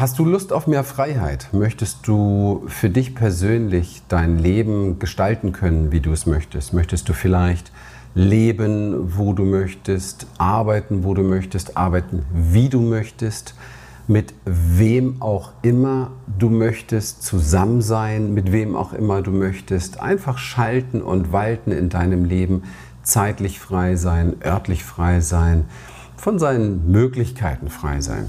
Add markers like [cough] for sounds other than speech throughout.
Hast du Lust auf mehr Freiheit? Möchtest du für dich persönlich dein Leben gestalten können, wie du es möchtest? Möchtest du vielleicht leben, wo du möchtest, arbeiten, wo du möchtest, arbeiten, wie du möchtest, mit wem auch immer du möchtest, zusammen sein, mit wem auch immer du möchtest, einfach schalten und walten in deinem Leben, zeitlich frei sein, örtlich frei sein, von seinen Möglichkeiten frei sein.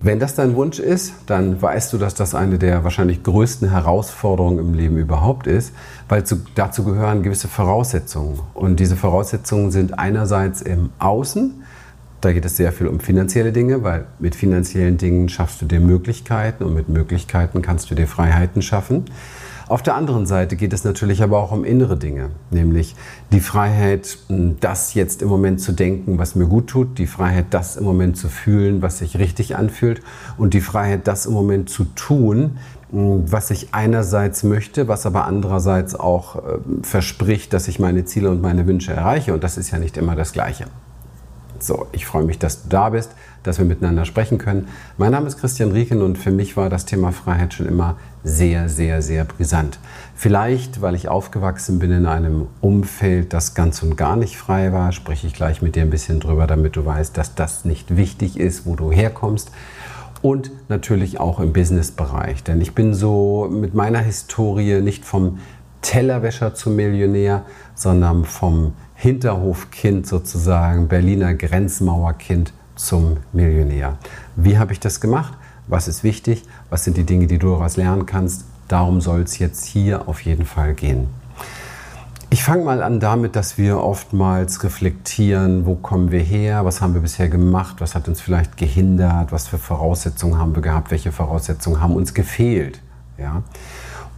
Wenn das dein Wunsch ist, dann weißt du, dass das eine der wahrscheinlich größten Herausforderungen im Leben überhaupt ist, weil zu, dazu gehören gewisse Voraussetzungen. Und diese Voraussetzungen sind einerseits im Außen, da geht es sehr viel um finanzielle Dinge, weil mit finanziellen Dingen schaffst du dir Möglichkeiten und mit Möglichkeiten kannst du dir Freiheiten schaffen. Auf der anderen Seite geht es natürlich aber auch um innere Dinge, nämlich die Freiheit, das jetzt im Moment zu denken, was mir gut tut, die Freiheit, das im Moment zu fühlen, was sich richtig anfühlt und die Freiheit, das im Moment zu tun, was ich einerseits möchte, was aber andererseits auch äh, verspricht, dass ich meine Ziele und meine Wünsche erreiche. Und das ist ja nicht immer das Gleiche. So, ich freue mich, dass du da bist, dass wir miteinander sprechen können. Mein Name ist Christian Rieken und für mich war das Thema Freiheit schon immer sehr, sehr, sehr brisant. Vielleicht, weil ich aufgewachsen bin in einem Umfeld, das ganz und gar nicht frei war, spreche ich gleich mit dir ein bisschen drüber, damit du weißt, dass das nicht wichtig ist, wo du herkommst. Und natürlich auch im Businessbereich, denn ich bin so mit meiner Historie nicht vom Tellerwäscher zum Millionär, sondern vom Hinterhofkind sozusagen, Berliner Grenzmauerkind zum Millionär. Wie habe ich das gemacht? Was ist wichtig? Was sind die Dinge, die du daraus lernen kannst? Darum soll es jetzt hier auf jeden Fall gehen. Ich fange mal an damit, dass wir oftmals reflektieren, wo kommen wir her, was haben wir bisher gemacht, was hat uns vielleicht gehindert, was für Voraussetzungen haben wir gehabt, welche Voraussetzungen haben uns gefehlt. Ja?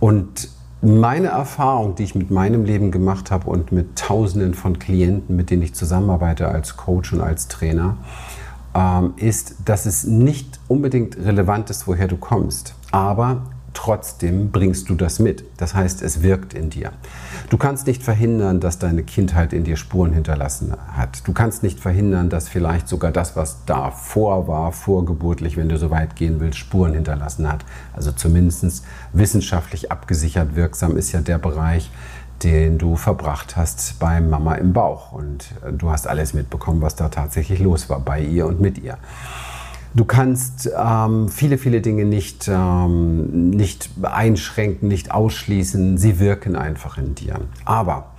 Und meine Erfahrung, die ich mit meinem Leben gemacht habe und mit Tausenden von Klienten, mit denen ich zusammenarbeite als Coach und als Trainer, ähm, ist, dass es nicht unbedingt relevant ist, woher du kommst, aber trotzdem bringst du das mit. Das heißt, es wirkt in dir. Du kannst nicht verhindern, dass deine Kindheit in dir Spuren hinterlassen hat. Du kannst nicht verhindern, dass vielleicht sogar das, was davor war, vorgeburtlich, wenn du so weit gehen willst, Spuren hinterlassen hat. Also zumindest wissenschaftlich abgesichert wirksam ist ja der Bereich, den du verbracht hast bei Mama im Bauch. Und du hast alles mitbekommen, was da tatsächlich los war bei ihr und mit ihr. Du kannst ähm, viele, viele Dinge nicht, ähm, nicht einschränken, nicht ausschließen. Sie wirken einfach in dir. Aber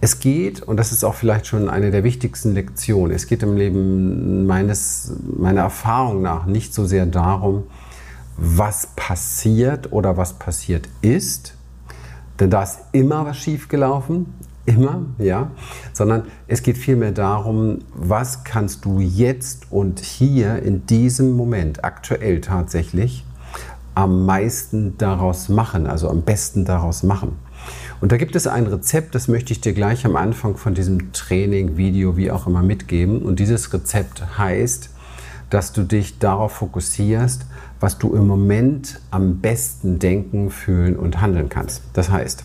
es geht, und das ist auch vielleicht schon eine der wichtigsten Lektionen, es geht im Leben meines, meiner Erfahrung nach nicht so sehr darum, was passiert oder was passiert ist, denn da ist immer was schiefgelaufen immer, ja, sondern es geht vielmehr darum, was kannst du jetzt und hier in diesem Moment aktuell tatsächlich am meisten daraus machen, also am besten daraus machen. Und da gibt es ein Rezept, das möchte ich dir gleich am Anfang von diesem Training, Video, wie auch immer mitgeben. Und dieses Rezept heißt, dass du dich darauf fokussierst, was du im Moment am besten denken, fühlen und handeln kannst. Das heißt,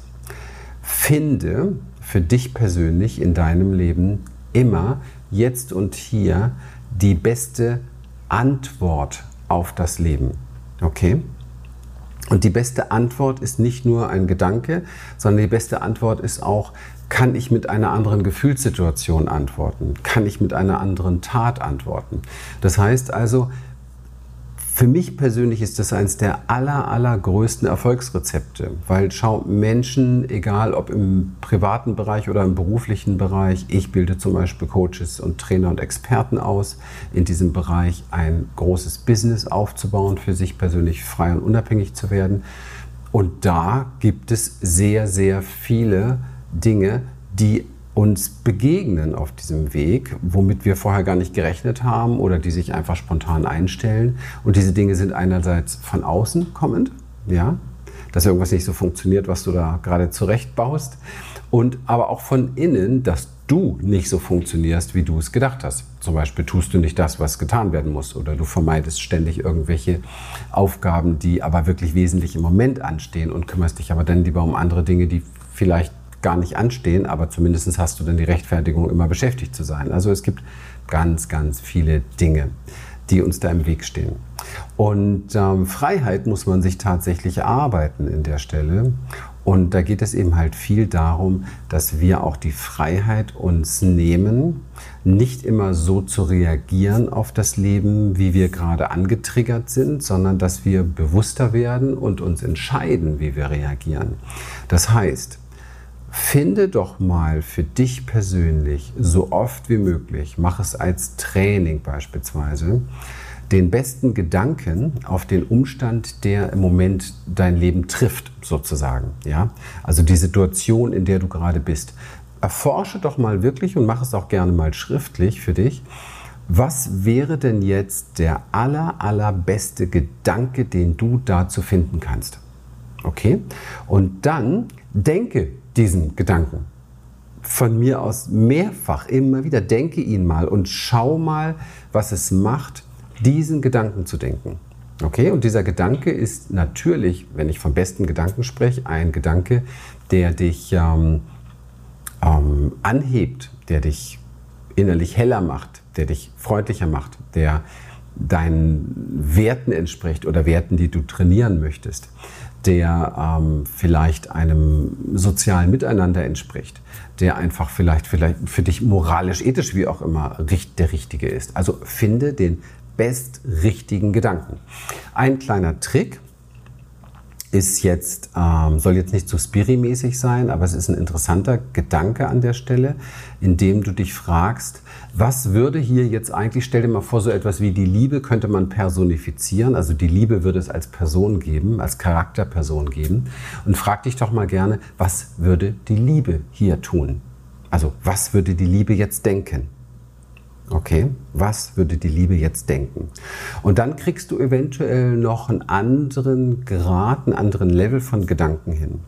finde für dich persönlich in deinem Leben immer jetzt und hier die beste Antwort auf das Leben. Okay? Und die beste Antwort ist nicht nur ein Gedanke, sondern die beste Antwort ist auch, kann ich mit einer anderen Gefühlssituation antworten? Kann ich mit einer anderen Tat antworten? Das heißt also, für mich persönlich ist das eines der aller, allergrößten Erfolgsrezepte, weil schau, Menschen, egal ob im privaten Bereich oder im beruflichen Bereich, ich bilde zum Beispiel Coaches und Trainer und Experten aus, in diesem Bereich ein großes Business aufzubauen, für sich persönlich frei und unabhängig zu werden. Und da gibt es sehr, sehr viele Dinge, die uns begegnen auf diesem Weg, womit wir vorher gar nicht gerechnet haben oder die sich einfach spontan einstellen. Und diese Dinge sind einerseits von außen kommend, ja, dass irgendwas nicht so funktioniert, was du da gerade zurechtbaust, und aber auch von innen, dass du nicht so funktionierst, wie du es gedacht hast. Zum Beispiel tust du nicht das, was getan werden muss, oder du vermeidest ständig irgendwelche Aufgaben, die aber wirklich wesentlich im Moment anstehen und kümmerst dich aber dann lieber um andere Dinge, die vielleicht gar nicht anstehen, aber zumindest hast du dann die Rechtfertigung, immer beschäftigt zu sein. Also es gibt ganz, ganz viele Dinge, die uns da im Weg stehen. Und ähm, Freiheit muss man sich tatsächlich erarbeiten in der Stelle. Und da geht es eben halt viel darum, dass wir auch die Freiheit uns nehmen, nicht immer so zu reagieren auf das Leben, wie wir gerade angetriggert sind, sondern dass wir bewusster werden und uns entscheiden, wie wir reagieren. Das heißt, Finde doch mal für dich persönlich so oft wie möglich, mach es als Training beispielsweise, den besten Gedanken auf den Umstand, der im Moment dein Leben trifft, sozusagen. Ja? Also die Situation, in der du gerade bist. Erforsche doch mal wirklich und mach es auch gerne mal schriftlich für dich. Was wäre denn jetzt der aller, allerbeste Gedanke, den du dazu finden kannst? Okay? Und dann denke diesen Gedanken. Von mir aus mehrfach, immer wieder, denke ihn mal und schau mal, was es macht, diesen Gedanken zu denken. Okay, und dieser Gedanke ist natürlich, wenn ich vom besten Gedanken spreche, ein Gedanke, der dich ähm, ähm, anhebt, der dich innerlich heller macht, der dich freundlicher macht, der deinen Werten entspricht oder Werten, die du trainieren möchtest der ähm, vielleicht einem sozialen Miteinander entspricht, der einfach vielleicht, vielleicht für dich moralisch, ethisch, wie auch immer, der richtige ist. Also finde den bestrichtigen Gedanken. Ein kleiner Trick, ist jetzt, ähm, soll jetzt nicht zu so spirimäßig sein, aber es ist ein interessanter Gedanke an der Stelle, indem du dich fragst, was würde hier jetzt eigentlich, stell dir mal vor, so etwas wie die Liebe könnte man personifizieren, also die Liebe würde es als Person geben, als Charakterperson geben und frag dich doch mal gerne, was würde die Liebe hier tun? Also was würde die Liebe jetzt denken? Okay, was würde die Liebe jetzt denken? Und dann kriegst du eventuell noch einen anderen Grad, einen anderen Level von Gedanken hin.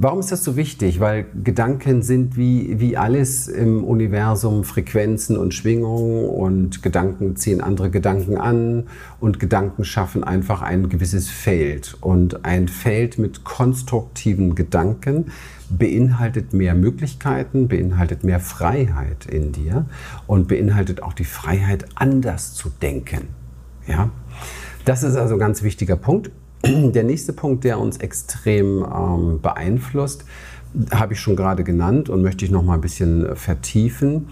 Warum ist das so wichtig? Weil Gedanken sind wie, wie alles im Universum Frequenzen und Schwingungen und Gedanken ziehen andere Gedanken an und Gedanken schaffen einfach ein gewisses Feld. Und ein Feld mit konstruktiven Gedanken beinhaltet mehr Möglichkeiten, beinhaltet mehr Freiheit in dir und beinhaltet auch die Freiheit, anders zu denken. Ja? Das ist also ein ganz wichtiger Punkt. Der nächste Punkt, der uns extrem ähm, beeinflusst, habe ich schon gerade genannt und möchte ich noch mal ein bisschen vertiefen.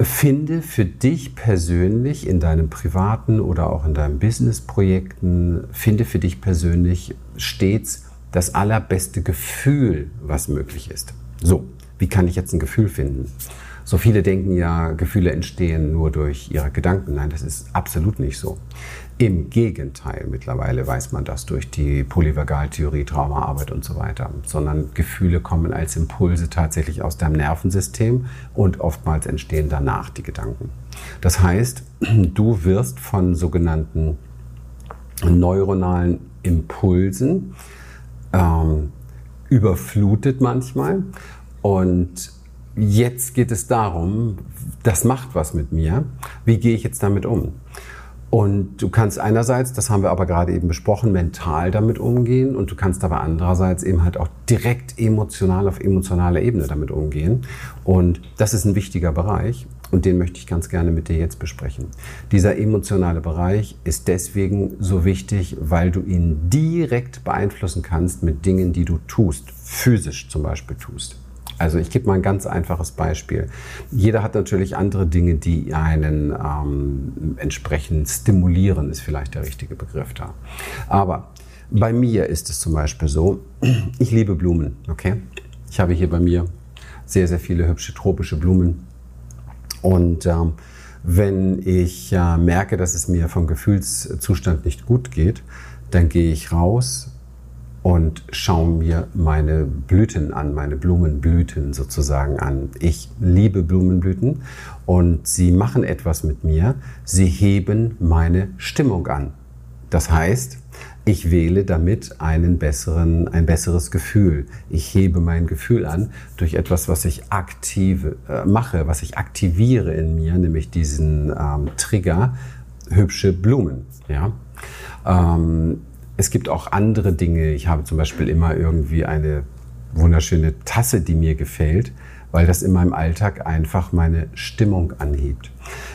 Finde für dich persönlich in deinem privaten oder auch in deinen Businessprojekten, finde für dich persönlich stets das allerbeste Gefühl, was möglich ist. So, wie kann ich jetzt ein Gefühl finden? So viele denken ja, Gefühle entstehen nur durch ihre Gedanken. Nein, das ist absolut nicht so. Im Gegenteil, mittlerweile weiß man das durch die Polyvagaltheorie, Traumaarbeit und so weiter, sondern Gefühle kommen als Impulse tatsächlich aus deinem Nervensystem und oftmals entstehen danach die Gedanken. Das heißt, [clears throat] du wirst von sogenannten neuronalen Impulsen ähm, überflutet manchmal und jetzt geht es darum, das macht was mit mir. Wie gehe ich jetzt damit um? Und du kannst einerseits, das haben wir aber gerade eben besprochen, mental damit umgehen und du kannst aber andererseits eben halt auch direkt emotional auf emotionaler Ebene damit umgehen. Und das ist ein wichtiger Bereich und den möchte ich ganz gerne mit dir jetzt besprechen. Dieser emotionale Bereich ist deswegen so wichtig, weil du ihn direkt beeinflussen kannst mit Dingen, die du tust, physisch zum Beispiel tust. Also ich gebe mal ein ganz einfaches Beispiel. Jeder hat natürlich andere Dinge, die einen ähm, entsprechend stimulieren, ist vielleicht der richtige Begriff da. Aber bei mir ist es zum Beispiel so, [clears throat] ich liebe Blumen, okay? Ich habe hier bei mir sehr, sehr viele hübsche tropische Blumen. Und ähm, wenn ich äh, merke, dass es mir vom Gefühlszustand nicht gut geht, dann gehe ich raus, und schaue mir meine Blüten an, meine Blumenblüten sozusagen an. Ich liebe Blumenblüten und sie machen etwas mit mir. Sie heben meine Stimmung an. Das heißt, ich wähle damit einen besseren, ein besseres Gefühl. Ich hebe mein Gefühl an durch etwas, was ich aktive äh, mache, was ich aktiviere in mir, nämlich diesen ähm, Trigger hübsche Blumen. Ja. Ähm, es gibt auch andere Dinge. Ich habe zum Beispiel immer irgendwie eine wunderschöne Tasse, die mir gefällt, weil das in meinem Alltag einfach meine Stimmung anhebt.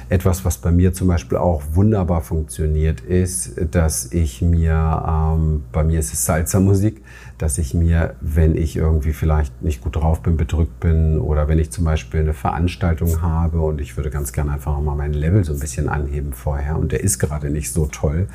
Etwas, was bei mir zum Beispiel auch wunderbar funktioniert, ist, dass ich mir, ähm, bei mir ist es Salsa-Musik, dass ich mir, wenn ich irgendwie vielleicht nicht gut drauf bin, bedrückt bin oder wenn ich zum Beispiel eine Veranstaltung habe und ich würde ganz gerne einfach mal meinen Level so ein bisschen anheben vorher und der ist gerade nicht so toll,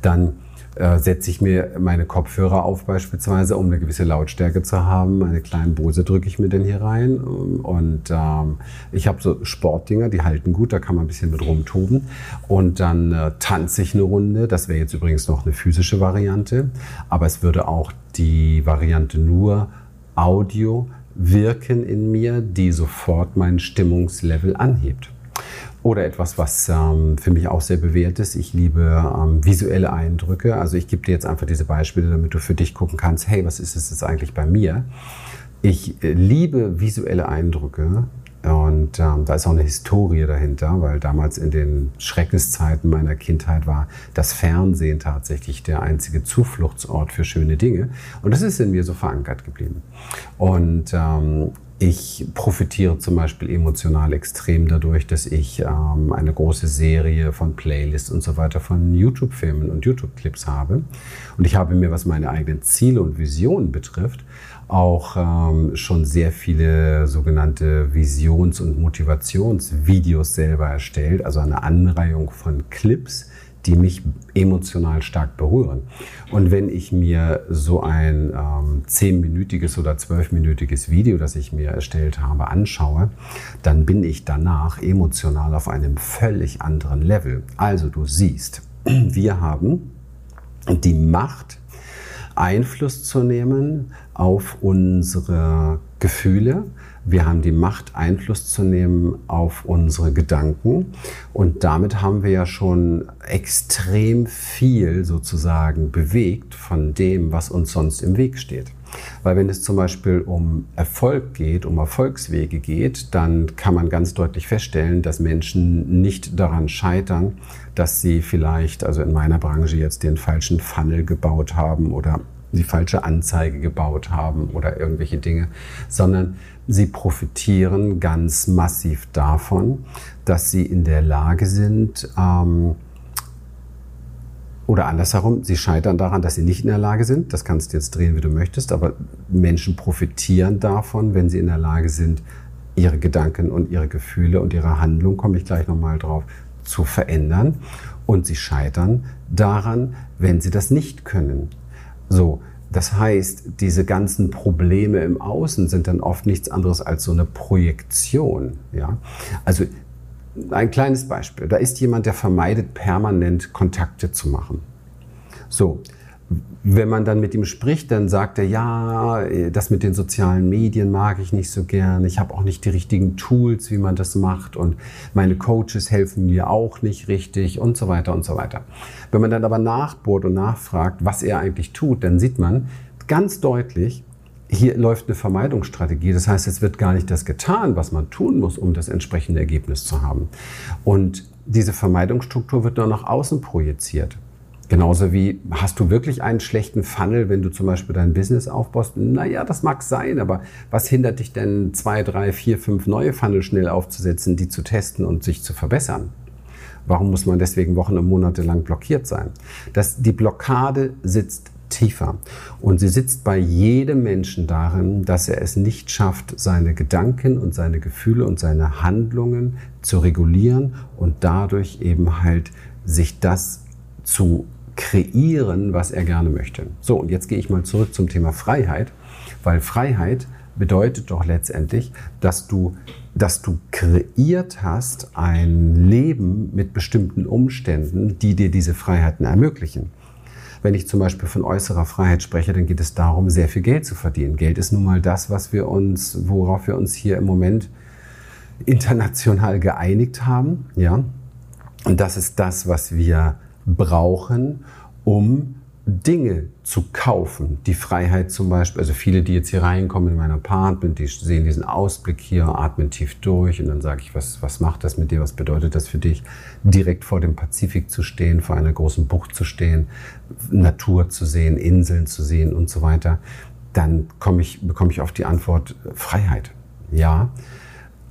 dann äh, setze ich mir meine Kopfhörer auf beispielsweise, um eine gewisse Lautstärke zu haben. Eine kleine Bose drücke ich mir dann hier rein. Und ähm, ich habe so Sportdinger, die halten gut, da kann man ein bisschen mit rumtoben. Und dann äh, tanze ich eine Runde. Das wäre jetzt übrigens noch eine physische Variante. Aber es würde auch die Variante nur Audio wirken in mir, die sofort mein Stimmungslevel anhebt. Oder etwas, was ähm, für mich auch sehr bewährt ist. Ich liebe ähm, visuelle Eindrücke. Also ich gebe dir jetzt einfach diese Beispiele, damit du für dich gucken kannst, hey, was ist es jetzt eigentlich bei mir? Ich äh, liebe visuelle Eindrücke. Und ähm, da ist auch eine Historie dahinter, weil damals in den Schreckenszeiten meiner Kindheit war das Fernsehen tatsächlich der einzige Zufluchtsort für schöne Dinge. Und das ist in mir so verankert geblieben. Und ähm, ich profitiere zum Beispiel emotional extrem dadurch, dass ich ähm, eine große Serie von Playlists und so weiter von YouTube-Filmen und YouTube-Clips habe. Und ich habe mir, was meine eigenen Ziele und Visionen betrifft, auch ähm, schon sehr viele sogenannte Visions- und Motivationsvideos selber erstellt, also eine Anreihung von Clips, die mich emotional stark berühren. Und wenn ich mir so ein ähm, zehnminütiges ähm, oder zwölfminütiges Video, das ich mir erstellt habe, anschaue, dann bin ich danach emotional auf einem völlig anderen Level. Also du siehst, [clears throat] wir haben die Macht, Einfluss zu nehmen auf unsere Gefühle, wir haben die Macht, Einfluss zu nehmen auf unsere Gedanken. Und damit haben wir ja schon extrem viel sozusagen bewegt von dem, was uns sonst im Weg steht. Weil wenn es zum Beispiel um Erfolg geht, um Erfolgswege geht, dann kann man ganz deutlich feststellen, dass Menschen nicht daran scheitern, dass sie vielleicht, also in meiner Branche jetzt den falschen Funnel gebaut haben oder die falsche Anzeige gebaut haben oder irgendwelche Dinge, sondern sie profitieren ganz massiv davon, dass sie in der Lage sind, ähm, oder andersherum, sie scheitern daran, dass sie nicht in der Lage sind. Das kannst du jetzt drehen, wie du möchtest, aber Menschen profitieren davon, wenn sie in der Lage sind, ihre Gedanken und ihre Gefühle und ihre Handlung, komme ich gleich nochmal drauf, zu verändern. Und sie scheitern daran, wenn sie das nicht können. So, das heißt, diese ganzen Probleme im Außen sind dann oft nichts anderes als so eine Projektion. Ja? Also ein kleines Beispiel. Da ist jemand, der vermeidet, permanent Kontakte zu machen. So, wenn man dann mit ihm spricht, dann sagt er, ja, das mit den sozialen Medien mag ich nicht so gern. Ich habe auch nicht die richtigen Tools, wie man das macht. Und meine Coaches helfen mir auch nicht richtig und so weiter und so weiter. Wenn man dann aber nachbohrt und nachfragt, was er eigentlich tut, dann sieht man ganz deutlich, hier läuft eine Vermeidungsstrategie. Das heißt, es wird gar nicht das getan, was man tun muss, um das entsprechende Ergebnis zu haben. Und diese Vermeidungsstruktur wird nur nach außen projiziert. Genauso wie, hast du wirklich einen schlechten Funnel, wenn du zum Beispiel dein Business aufbaust? Naja, das mag sein, aber was hindert dich denn, zwei, drei, vier, fünf neue Funnel schnell aufzusetzen, die zu testen und sich zu verbessern? Warum muss man deswegen Wochen und Monate lang blockiert sein? Das, die Blockade sitzt tiefer. Und sie sitzt bei jedem Menschen darin, dass er es nicht schafft, seine Gedanken und seine Gefühle und seine Handlungen zu regulieren und dadurch eben halt sich das zu kreieren, was er gerne möchte. So, und jetzt gehe ich mal zurück zum Thema Freiheit, weil Freiheit bedeutet doch letztendlich, dass du, dass du kreiert hast ein Leben mit bestimmten Umständen, die dir diese Freiheiten ermöglichen. Wenn ich zum Beispiel von äußerer Freiheit spreche, dann geht es darum, sehr viel Geld zu verdienen. Geld ist nun mal das, was wir uns, worauf wir uns hier im Moment international geeinigt haben, ja. Und das ist das, was wir brauchen, um Dinge zu kaufen. Die Freiheit zum Beispiel, also viele, die jetzt hier reinkommen in mein Apartment, die sehen diesen Ausblick hier, atmen tief durch und dann sage ich, was, was macht das mit dir, was bedeutet das für dich, direkt vor dem Pazifik zu stehen, vor einer großen Bucht zu stehen, Natur zu sehen, Inseln zu sehen und so weiter. Dann komme ich, bekomme ich oft die Antwort Freiheit. Ja,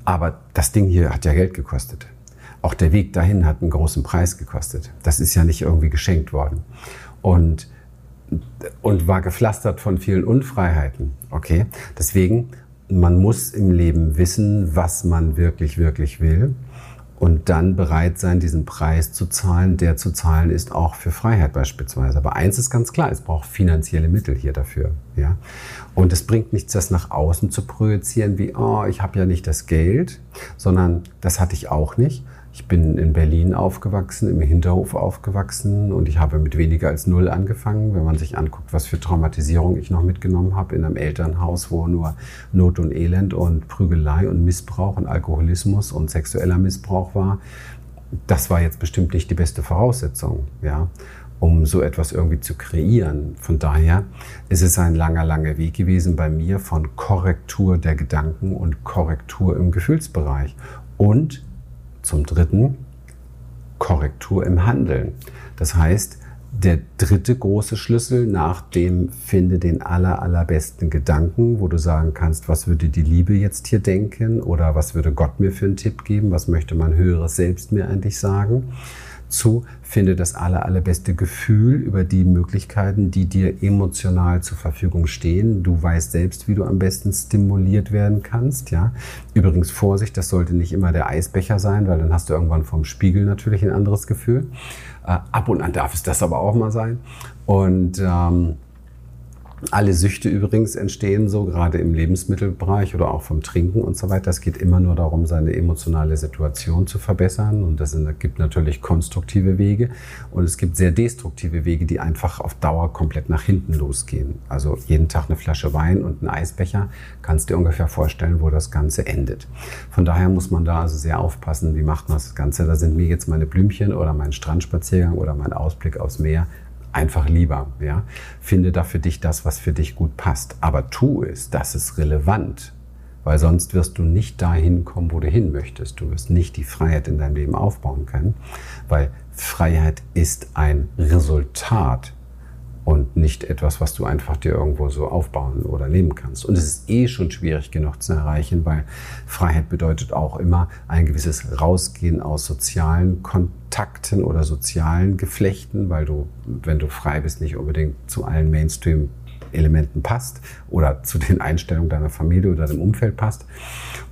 aber das Ding hier hat ja Geld gekostet. Auch der Weg dahin hat einen großen Preis gekostet. Das ist ja nicht irgendwie geschenkt worden und, und war gepflastert von vielen Unfreiheiten. Okay? Deswegen, man muss im Leben wissen, was man wirklich, wirklich will und dann bereit sein, diesen Preis zu zahlen, der zu zahlen ist auch für Freiheit beispielsweise. Aber eins ist ganz klar, es braucht finanzielle Mittel hier dafür. Ja? Und es bringt nichts, das nach außen zu projizieren, wie, oh, ich habe ja nicht das Geld, sondern das hatte ich auch nicht, ich bin in Berlin aufgewachsen, im Hinterhof aufgewachsen und ich habe mit weniger als null angefangen. Wenn man sich anguckt, was für Traumatisierung ich noch mitgenommen habe in einem Elternhaus, wo nur Not und Elend und Prügelei und Missbrauch und Alkoholismus und sexueller Missbrauch war, das war jetzt bestimmt nicht die beste Voraussetzung, ja, um so etwas irgendwie zu kreieren. Von daher ist es ein langer, langer Weg gewesen bei mir von Korrektur der Gedanken und Korrektur im Gefühlsbereich und zum Dritten Korrektur im Handeln. Das heißt, der dritte große Schlüssel nach dem finde den aller, allerbesten Gedanken, wo du sagen kannst, was würde die Liebe jetzt hier denken oder was würde Gott mir für einen Tipp geben, was möchte mein höheres Selbst mir eigentlich sagen zu, finde das aller, allerbeste Gefühl über die Möglichkeiten, die dir emotional zur Verfügung stehen. Du weißt selbst, wie du am besten stimuliert werden kannst, ja. Übrigens Vorsicht, das sollte nicht immer der Eisbecher sein, weil dann hast du irgendwann vom Spiegel natürlich ein anderes Gefühl. Äh, ab und an darf es das aber auch mal sein. Und ähm, alle Süchte übrigens entstehen so, gerade im Lebensmittelbereich oder auch vom Trinken und so weiter. Es geht immer nur darum, seine emotionale Situation zu verbessern. Und das gibt natürlich konstruktive Wege. Und es gibt sehr destruktive Wege, die einfach auf Dauer komplett nach hinten losgehen. Also jeden Tag eine Flasche Wein und ein Eisbecher. Kannst dir ungefähr vorstellen, wo das Ganze endet. Von daher muss man da also sehr aufpassen, wie macht man das Ganze. Da sind mir jetzt meine Blümchen oder mein Strandspaziergang oder mein Ausblick aufs Meer einfach lieber. Ja? Finde da für dich das, was für dich gut passt. Aber tu es, das ist relevant. Weil sonst wirst du nicht dahin kommen, wo du hin möchtest. Du wirst nicht die Freiheit in deinem Leben aufbauen können. Weil Freiheit ist ein Resultat und nicht etwas, was du einfach dir irgendwo so aufbauen oder nehmen kannst. Und es ist eh schon schwierig genug zu erreichen, weil Freiheit bedeutet auch immer ein gewisses Rausgehen aus sozialen Kontakten oder sozialen Geflechten, weil du, wenn du frei bist, nicht unbedingt zu allen Mainstream Elementen passt oder zu den Einstellungen deiner Familie oder dem Umfeld passt.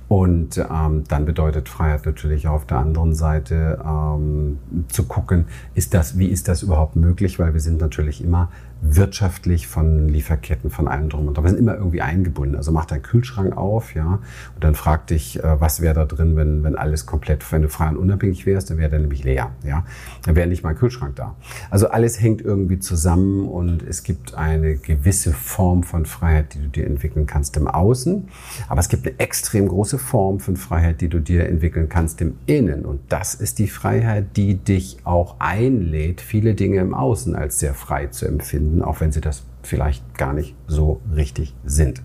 Und ähm, dann bedeutet Freiheit natürlich auf der anderen Seite ähm, zu gucken, ist das, wie ist das überhaupt möglich? Weil wir sind natürlich immer wirtschaftlich von Lieferketten, von allem drum und dran. Wir sind immer irgendwie eingebunden. Also mach deinen Kühlschrank auf, ja, und dann frag dich, äh, was wäre da drin, wenn, wenn alles komplett, wenn du frei und unabhängig wärst, dann wäre der nämlich leer, ja. Dann wäre nicht mal ein Kühlschrank da. Also alles hängt irgendwie zusammen und es gibt eine gewisse Form von Freiheit, die du dir entwickeln kannst im Außen. Aber es gibt eine extrem große große Form von Freiheit, die du dir entwickeln kannst im Innen. Und das ist die Freiheit, die dich auch einlädt, viele Dinge im Außen als sehr frei zu empfinden, auch wenn sie das vielleicht gar nicht so richtig sind.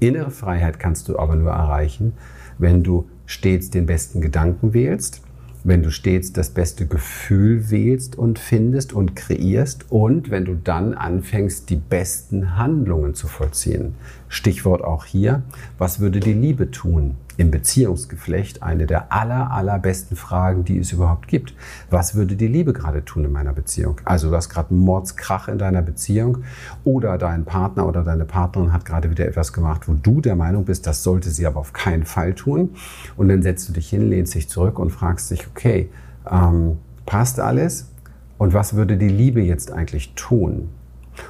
Innere Freiheit kannst du aber nur erreichen, wenn du stets den besten Gedanken wählst, wenn du stets das beste Gefühl wählst und findest und kreierst und wenn du dann anfängst, die besten Handlungen zu vollziehen. Stichwort auch hier, was würde die Liebe tun? im Beziehungsgeflecht eine der aller, allerbesten Fragen, die es überhaupt gibt. Was würde die Liebe gerade tun in meiner Beziehung? Also du hast gerade einen Mordskrach in deiner Beziehung oder dein Partner oder deine Partnerin hat gerade wieder etwas gemacht, wo du der Meinung bist, das sollte sie aber auf keinen Fall tun. Und dann setzt du dich hin, lehnst dich zurück und fragst dich, okay, ähm, passt alles? Und was würde die Liebe jetzt eigentlich tun?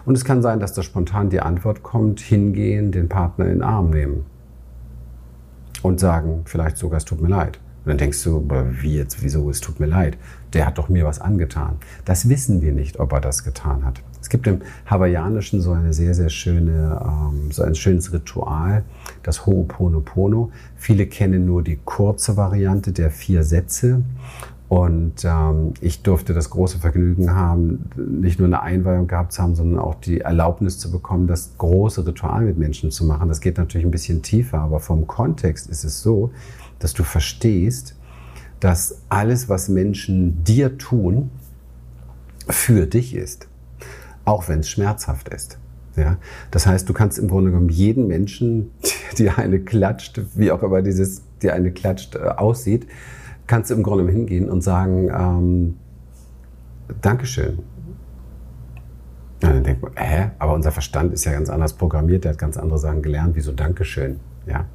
Und es kann sein, dass da spontan die Antwort kommt, hingehen, den Partner in den Arm nehmen und sagen vielleicht sogar, es tut mir leid. Und dann denkst du, wie jetzt, wieso, es tut mir leid. Der hat doch mir was angetan. Das wissen wir nicht, ob er das getan hat. Es gibt im Hawaiianischen so eine sehr, sehr schöne, ähm, so ein schönes Ritual, das Ho'oponopono. Viele kennen nur die kurze Variante der vier Sätze. Und ähm, ich durfte das große Vergnügen haben, nicht nur eine Einweihung gehabt zu haben, sondern auch die Erlaubnis zu bekommen, das große Ritual mit Menschen zu machen. Das geht natürlich ein bisschen tiefer, aber vom Kontext ist es so, dass du verstehst, dass alles, was Menschen dir tun, für dich ist, auch wenn es schmerzhaft ist. Ja? Das heißt, du kannst im Grunde genommen jeden Menschen, [laughs] die eine klatscht, wie auch immer dieses, die eine klatscht, äh, aussieht, kannst du im Grunde hingehen und sagen, ähm, Dankeschön. Ja, dann denkt man, hä? Aber unser Verstand ist ja ganz anders programmiert, der hat ganz andere Sachen gelernt, wieso Dankeschön? Ja.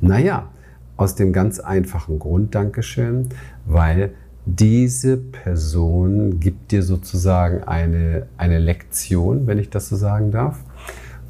Naja, aus dem ganz einfachen Grund Dankeschön, weil diese Person gibt dir sozusagen eine, eine Lektion, wenn ich das so sagen darf.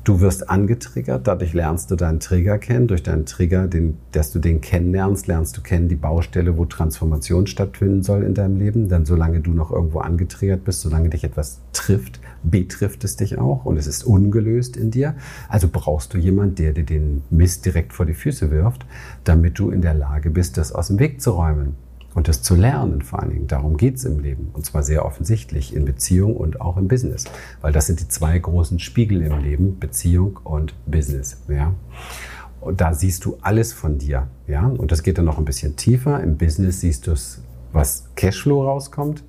Du wirst angetriggert, dadurch lernst du deinen Trigger kennen. Durch deinen Trigger, den, dass du den kennenlernst, lernst du kennen die Baustelle, wo Transformation stattfinden soll in deinem Leben. Denn solange du noch irgendwo angetriggert bist, solange dich etwas trifft, betrifft es dich auch und es ist ungelöst in dir. Also brauchst du jemanden, der dir den Mist direkt vor die Füße wirft, damit du in der Lage bist, das aus dem Weg zu räumen. Und das zu lernen vor allen Dingen, darum geht es im Leben. Und zwar sehr offensichtlich in Beziehung und auch im Business. Weil das sind die zwei großen Spiegel im Leben, Beziehung und Business. Ja? Und da siehst du alles von dir. Ja? Und das geht dann noch ein bisschen tiefer. Im Business siehst du es, was Cashflow rauskommt.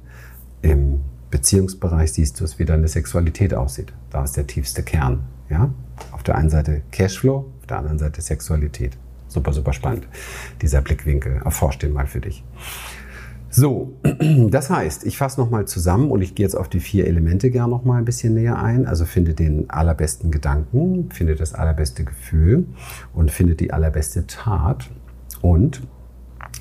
Im Beziehungsbereich siehst du es, wie deine Sexualität aussieht. Da ist der tiefste Kern. Ja? Auf der einen Seite Cashflow, auf der anderen Seite Sexualität. Super, super spannend, dieser Blickwinkel. Erforscht den mal für dich. So, [clears throat] das heißt, ich fasse nochmal zusammen und ich gehe jetzt auf die vier Elemente gerne nochmal ein bisschen näher ein. Also finde den allerbesten Gedanken, finde das allerbeste Gefühl und finde die allerbeste Tat und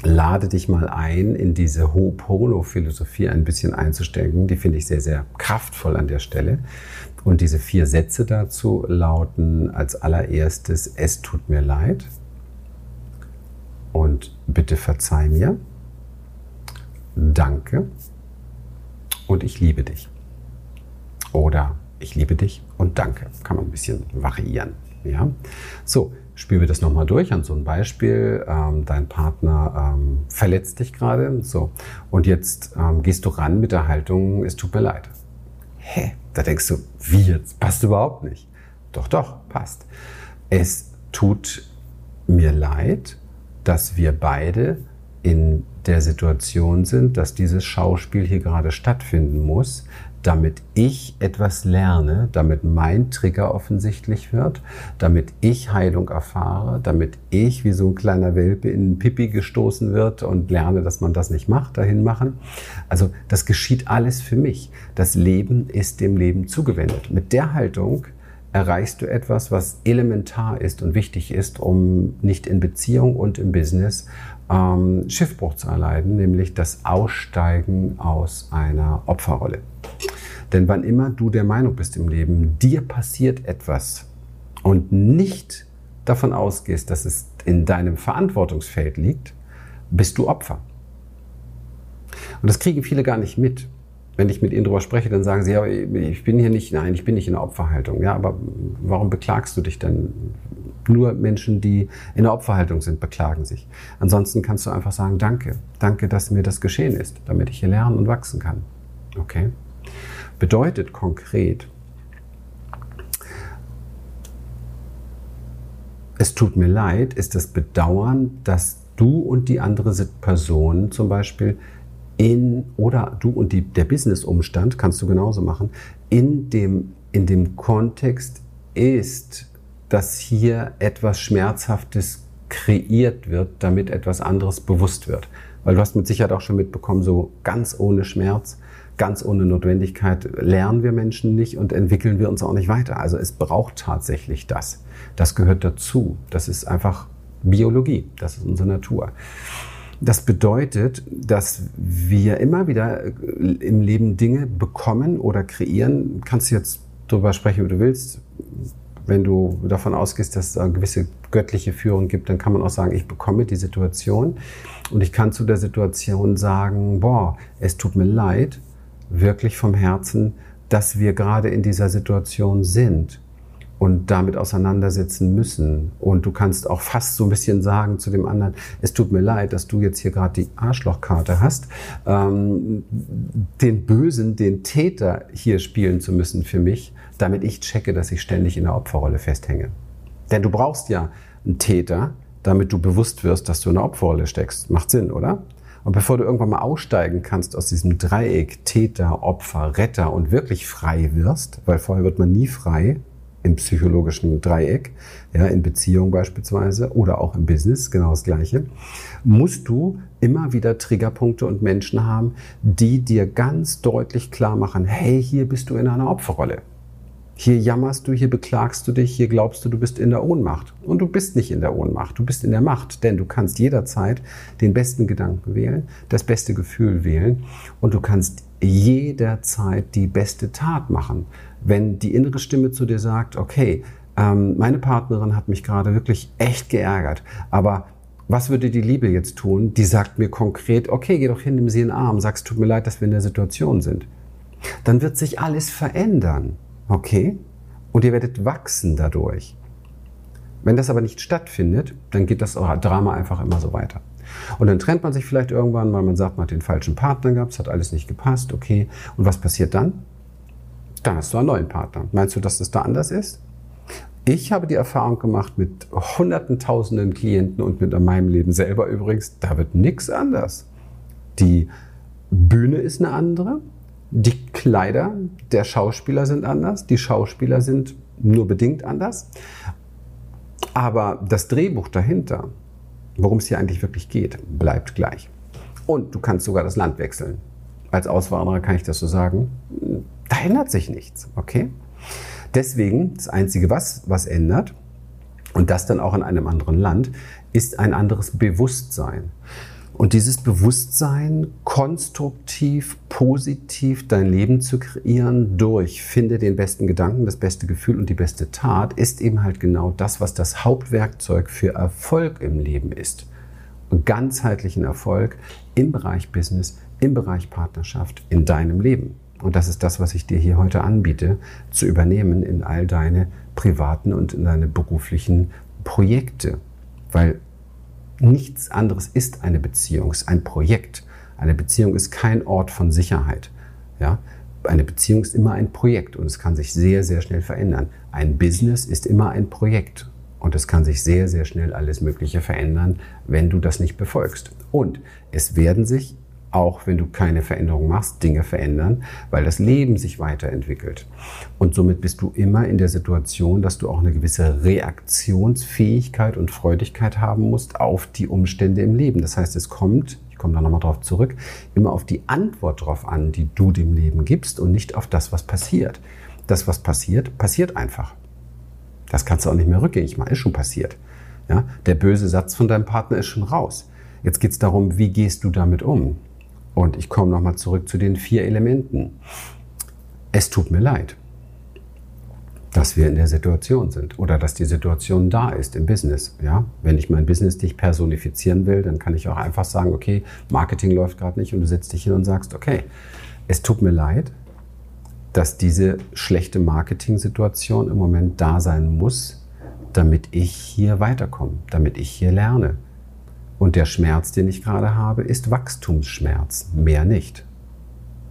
lade dich mal ein, in diese Ho'opono-Philosophie ein bisschen einzusteigen. Die finde ich sehr, sehr kraftvoll an der Stelle. Und diese vier Sätze dazu lauten als allererstes, es tut mir leid, und bitte verzeih mir. Danke und ich liebe dich. Oder ich liebe dich und danke. Kann man ein bisschen variieren. Ja? So, spielen wir das nochmal durch an so einem Beispiel. Ähm, dein Partner ähm, verletzt dich gerade. So, und jetzt ähm, gehst du ran mit der Haltung, es tut mir leid. Hä? Da denkst du, wie jetzt? Passt überhaupt nicht. Doch, doch, passt. Es tut mir leid, dass wir beide in der Situation sind, dass dieses Schauspiel hier gerade stattfinden muss, damit ich etwas lerne, damit mein Trigger offensichtlich wird, damit ich Heilung erfahre, damit ich wie so ein kleiner Welpe in Pipi gestoßen wird und lerne, dass man das nicht macht, dahin machen. Also das geschieht alles für mich. Das Leben ist dem Leben zugewendet. Mit der Haltung erreichst du etwas, was elementar ist und wichtig ist, um nicht in Beziehung und im Business ähm, Schiffbruch zu erleiden, nämlich das Aussteigen aus einer Opferrolle. Denn wann immer du der Meinung bist im Leben, dir passiert etwas und nicht davon ausgehst, dass es in deinem Verantwortungsfeld liegt, bist du Opfer. Und das kriegen viele gar nicht mit wenn ich mit ihnen darüber spreche, dann sagen sie, ja, ich bin hier nicht, nein, ich bin nicht in der Opferhaltung. Ja, aber warum beklagst du dich denn? Nur Menschen, die in der Opferhaltung sind, beklagen sich. Ansonsten kannst du einfach sagen, danke. Danke, dass mir das geschehen ist, damit ich hier lernen und wachsen kann. Okay? Bedeutet konkret, es tut mir leid, ist das Bedauern, dass du und die andere Person zum Beispiel in, oder du und die, der Business-Umstand, kannst du genauso machen, in dem, in dem Kontext ist, dass hier etwas Schmerzhaftes kreiert wird, damit etwas anderes bewusst wird. Weil du hast mit Sicherheit auch schon mitbekommen, so ganz ohne Schmerz, ganz ohne Notwendigkeit lernen wir Menschen nicht und entwickeln wir uns auch nicht weiter. Also es braucht tatsächlich das. Das gehört dazu. Das ist einfach Biologie. Das ist unsere Natur. Das bedeutet, dass wir immer wieder äh, im Leben Dinge bekommen oder kreieren. Kannst du jetzt darüber sprechen, wie du willst. wenn du davon ausgehst, dass es eine gewisse göttliche Führung gibt, dann kann man auch sagen, ich bekomme die Situation und ich kann zu der Situation sagen, boah, es tut mir leid, wirklich vom Herzen, dass wir gerade in dieser Situation sind und damit auseinandersetzen müssen. Und du kannst auch fast so ein bisschen sagen zu dem anderen, es tut mir leid, dass du jetzt hier gerade die Arschlochkarte hast, ähm, den Bösen, den Täter hier spielen zu müssen für mich, damit ich checke, dass ich ständig in der Opferrolle festhänge. Denn du brauchst ja einen Täter, damit du bewusst wirst, dass du in der Opferrolle steckst. Macht Sinn, oder? Und bevor du irgendwann mal aussteigen kannst aus diesem Dreieck Täter, Opfer, Retter und wirklich frei wirst, weil vorher wird man nie frei, im psychologischen Dreieck, ja, in Beziehung beispielsweise oder auch im Business, genau das Gleiche, musst du immer wieder Triggerpunkte und Menschen haben, die dir ganz deutlich klar machen, hey, hier bist du in einer Opferrolle. Hier jammerst du, hier beklagst du dich, hier glaubst du, du bist in der Ohnmacht. Und du bist nicht in der Ohnmacht, du bist in der Macht, denn du kannst jederzeit den besten Gedanken wählen, das beste Gefühl wählen und du kannst jederzeit die beste Tat machen. Wenn die innere Stimme zu dir sagt, okay, ähm, meine Partnerin hat mich gerade wirklich echt geärgert, aber was würde die Liebe jetzt tun? Die sagt mir konkret, okay, geh doch hin, nimm sie in den Arm, sagst, tut mir leid, dass wir in der Situation sind. Dann wird sich alles verändern. Okay? Und ihr werdet wachsen dadurch. Wenn das aber nicht stattfindet, dann geht das Drama einfach immer so weiter. Und dann trennt man sich vielleicht irgendwann, weil man sagt, man hat den falschen Partner gehabt, es hat alles nicht gepasst, okay. Und was passiert dann? Dann hast du einen neuen Partner. Meinst du, dass das da anders ist? Ich habe die Erfahrung gemacht mit hunderten, tausenden Klienten und mit meinem Leben selber übrigens, da wird nichts anders. Die Bühne ist eine andere, die Kleider der Schauspieler sind anders, die Schauspieler sind nur bedingt anders. Aber das Drehbuch dahinter, worum es hier eigentlich wirklich geht, bleibt gleich. Und du kannst sogar das Land wechseln. Als Auswanderer kann ich das so sagen. Da ändert sich nichts, okay? Deswegen, das Einzige, was, was ändert, und das dann auch in einem anderen Land, ist ein anderes Bewusstsein. Und dieses Bewusstsein, konstruktiv, positiv dein Leben zu kreieren durch finde den besten Gedanken, das beste Gefühl und die beste Tat, ist eben halt genau das, was das Hauptwerkzeug für Erfolg im Leben ist. Und ganzheitlichen Erfolg im Bereich Business, im Bereich Partnerschaft, in deinem Leben. Und das ist das, was ich dir hier heute anbiete, zu übernehmen in all deine privaten und in deine beruflichen Projekte. Weil Nichts anderes ist eine Beziehung, ist ein Projekt. Eine Beziehung ist kein Ort von Sicherheit. Ja? Eine Beziehung ist immer ein Projekt und es kann sich sehr, sehr schnell verändern. Ein Business ist immer ein Projekt und es kann sich sehr, sehr schnell alles Mögliche verändern, wenn du das nicht befolgst. Und es werden sich auch wenn du keine Veränderung machst, Dinge verändern, weil das Leben sich weiterentwickelt. Und somit bist du immer in der Situation, dass du auch eine gewisse Reaktionsfähigkeit und Freudigkeit haben musst auf die Umstände im Leben. Das heißt, es kommt, ich komme da nochmal drauf zurück, immer auf die Antwort drauf an, die du dem Leben gibst und nicht auf das, was passiert. Das, was passiert, passiert einfach. Das kannst du auch nicht mehr rückgängig machen, ist schon passiert. Ja? Der böse Satz von deinem Partner ist schon raus. Jetzt geht es darum, wie gehst du damit um? Und ich komme nochmal zurück zu den vier Elementen. Es tut mir leid, dass wir in der Situation sind oder dass die Situation da ist im Business. Ja? Wenn ich mein Business nicht personifizieren will, dann kann ich auch einfach sagen, okay, Marketing läuft gerade nicht und du setzt dich hin und sagst, okay, es tut mir leid, dass diese schlechte Marketing-Situation im Moment da sein muss, damit ich hier weiterkomme, damit ich hier lerne, und der Schmerz, den ich gerade habe, ist Wachstumsschmerz, mehr nicht.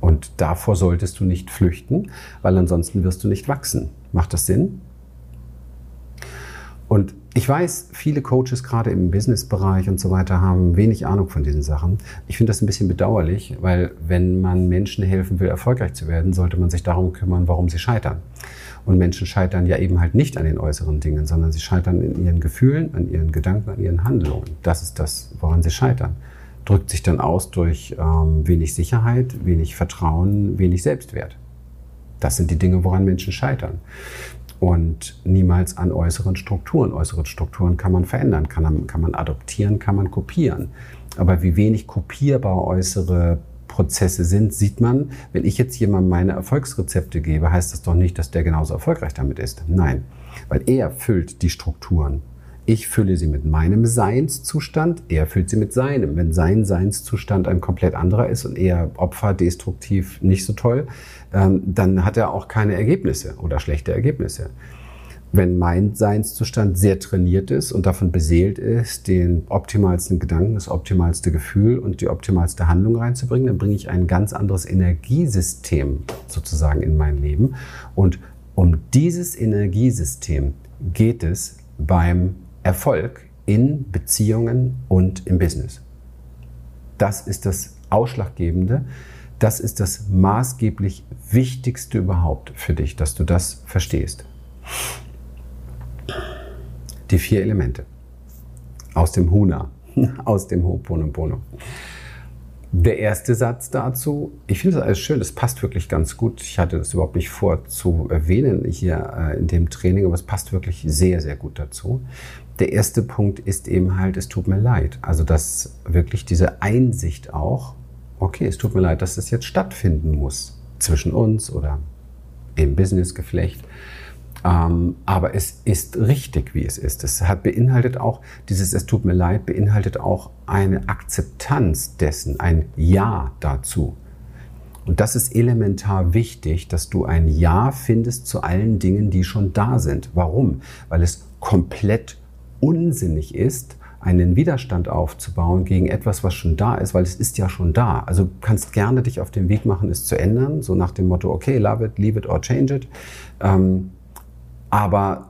Und davor solltest du nicht flüchten, weil ansonsten wirst du nicht wachsen. Macht das Sinn? Und ich weiß, viele Coaches gerade im Businessbereich und so weiter haben wenig Ahnung von diesen Sachen. Ich finde das ein bisschen bedauerlich, weil wenn man Menschen helfen will, erfolgreich zu werden, sollte man sich darum kümmern, warum sie scheitern. Und Menschen scheitern ja eben halt nicht an den äußeren Dingen, sondern sie scheitern in ihren Gefühlen, an ihren Gedanken, an ihren Handlungen. Das ist das, woran sie scheitern. Drückt sich dann aus durch ähm, wenig Sicherheit, wenig Vertrauen, wenig Selbstwert. Das sind die Dinge, woran Menschen scheitern. Und niemals an äußeren Strukturen. Äußere Strukturen kann man verändern, kann man, kann man adoptieren, kann man kopieren. Aber wie wenig kopierbar äußere Prozesse sind, sieht man, wenn ich jetzt jemandem meine Erfolgsrezepte gebe, heißt das doch nicht, dass der genauso erfolgreich damit ist. Nein. Weil er füllt die Strukturen. Ich fülle sie mit meinem Seinszustand, er füllt sie mit seinem. Wenn sein Seinszustand ein komplett anderer ist und eher Opfer, destruktiv, nicht so toll, ähm, dann hat er auch keine Ergebnisse oder schlechte Ergebnisse. Wenn mein Seinszustand sehr trainiert ist und davon beseelt ist, den optimalsten Gedanken, das optimalste Gefühl und die optimalste Handlung reinzubringen, dann bringe ich ein ganz anderes Energiesystem sozusagen in mein Leben. Und um dieses Energiesystem geht es beim Erfolg in Beziehungen und im Business. Das ist das Ausschlaggebende. Das ist das maßgeblich Wichtigste überhaupt für dich, dass du das verstehst. Die vier Elemente aus dem Huna, [laughs] aus dem Ho'oponopono. Der erste Satz dazu, ich finde das alles schön, das passt wirklich ganz gut. Ich hatte das überhaupt nicht vor zu erwähnen hier äh, in dem Training, aber es passt wirklich sehr, sehr gut dazu. Der erste Punkt ist eben halt, es tut mir leid. Also, dass wirklich diese Einsicht auch, okay, es tut mir leid, dass das jetzt stattfinden muss zwischen uns oder im Businessgeflecht. Ähm, aber es ist richtig, wie es ist. Es hat beinhaltet auch, dieses Es tut mir leid, beinhaltet auch eine Akzeptanz dessen, ein Ja dazu. Und das ist elementar wichtig, dass du ein Ja findest zu allen Dingen, die schon da sind. Warum? Weil es komplett unsinnig ist, einen Widerstand aufzubauen gegen etwas, was schon da ist, weil es ist ja schon da. Also du kannst gerne dich auf den Weg machen, es zu ändern, so nach dem Motto, okay, love it, leave it or change it. Ähm, aber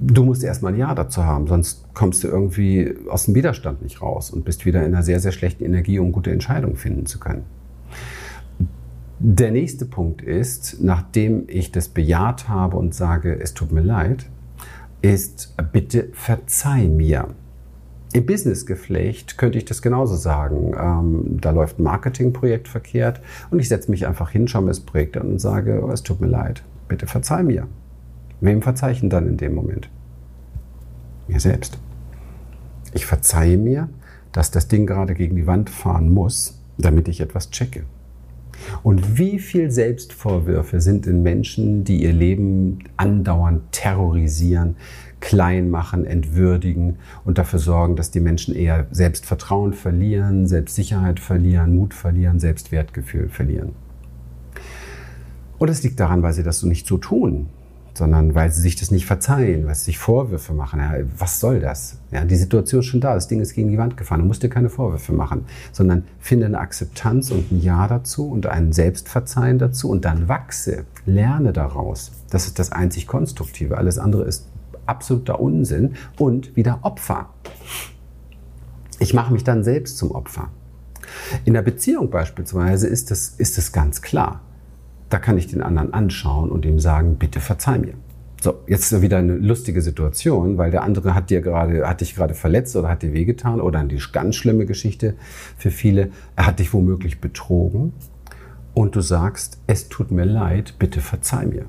du musst erstmal ein Ja dazu haben, sonst kommst du irgendwie aus dem Widerstand nicht raus und bist wieder in einer sehr, sehr schlechten Energie, um gute Entscheidungen finden zu können. Der nächste Punkt ist, nachdem ich das bejaht habe und sage, es tut mir leid, ist, bitte verzeih mir. Im Businessgeflecht könnte ich das genauso sagen. Ähm, da läuft ein Marketingprojekt verkehrt und ich setze mich einfach hin, schaue mir das Projekt an und sage, oh, es tut mir leid, bitte verzeih mir. Wem verzeichnen dann in dem Moment? Mir selbst. Ich verzeihe mir, dass das Ding gerade gegen die Wand fahren muss, damit ich etwas checke. Und wie viel Selbstvorwürfe sind in Menschen, die ihr Leben andauernd terrorisieren, klein machen, entwürdigen und dafür sorgen, dass die Menschen eher Selbstvertrauen verlieren, Selbstsicherheit verlieren, Mut verlieren, Selbstwertgefühl verlieren. Und es liegt daran, weil sie das so nicht so tun, sondern weil sie sich das nicht verzeihen, weil sie sich Vorwürfe machen. Ja, was soll das? Ja, die Situation ist schon da, das Ding ist gegen die Wand gefahren, du musst dir keine Vorwürfe machen, sondern finde eine Akzeptanz und ein Ja dazu und ein Selbstverzeihen dazu und dann wachse, lerne daraus. Das ist das einzig Konstruktive. Alles andere ist absoluter Unsinn und wieder Opfer. Ich mache mich dann selbst zum Opfer. In der Beziehung beispielsweise ist das, ist das ganz klar da kann ich den anderen anschauen und ihm sagen, bitte verzeih mir. So, jetzt ist wieder eine lustige Situation, weil der andere hat dir gerade, hat dich gerade verletzt oder hat dir wehgetan oder eine ganz schlimme Geschichte für viele. Er hat dich womöglich betrogen und du sagst, es tut mir leid, bitte verzeih mir.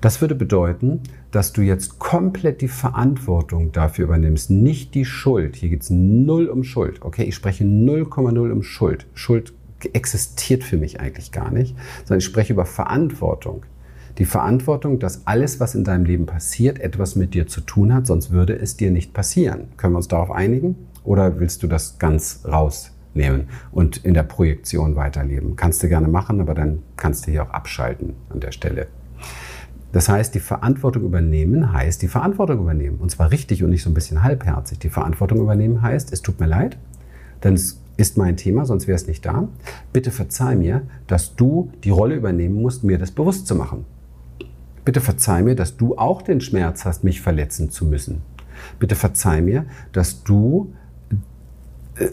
Das würde bedeuten, dass du jetzt komplett die Verantwortung dafür übernimmst, nicht die Schuld. Hier geht es null um Schuld. Okay, ich spreche 0,0 um Schuld. Schuld existiert für mich eigentlich gar nicht, sondern ich spreche über Verantwortung. Die Verantwortung, dass alles, was in deinem Leben passiert, etwas mit dir zu tun hat, sonst würde es dir nicht passieren. Können wir uns darauf einigen? Oder willst du das ganz rausnehmen und in der Projektion weiterleben? Kannst du gerne machen, aber dann kannst du hier auch abschalten an der Stelle. Das heißt, die Verantwortung übernehmen heißt die Verantwortung übernehmen. Und zwar richtig und nicht so ein bisschen halbherzig. Die Verantwortung übernehmen heißt, es tut mir leid, denn es ist mein Thema, sonst wäre es nicht da. Bitte verzeih mir, dass du die Rolle übernehmen musst, mir das bewusst zu machen. Bitte verzeih mir, dass du auch den Schmerz hast, mich verletzen zu müssen. Bitte verzeih mir, dass du, äh,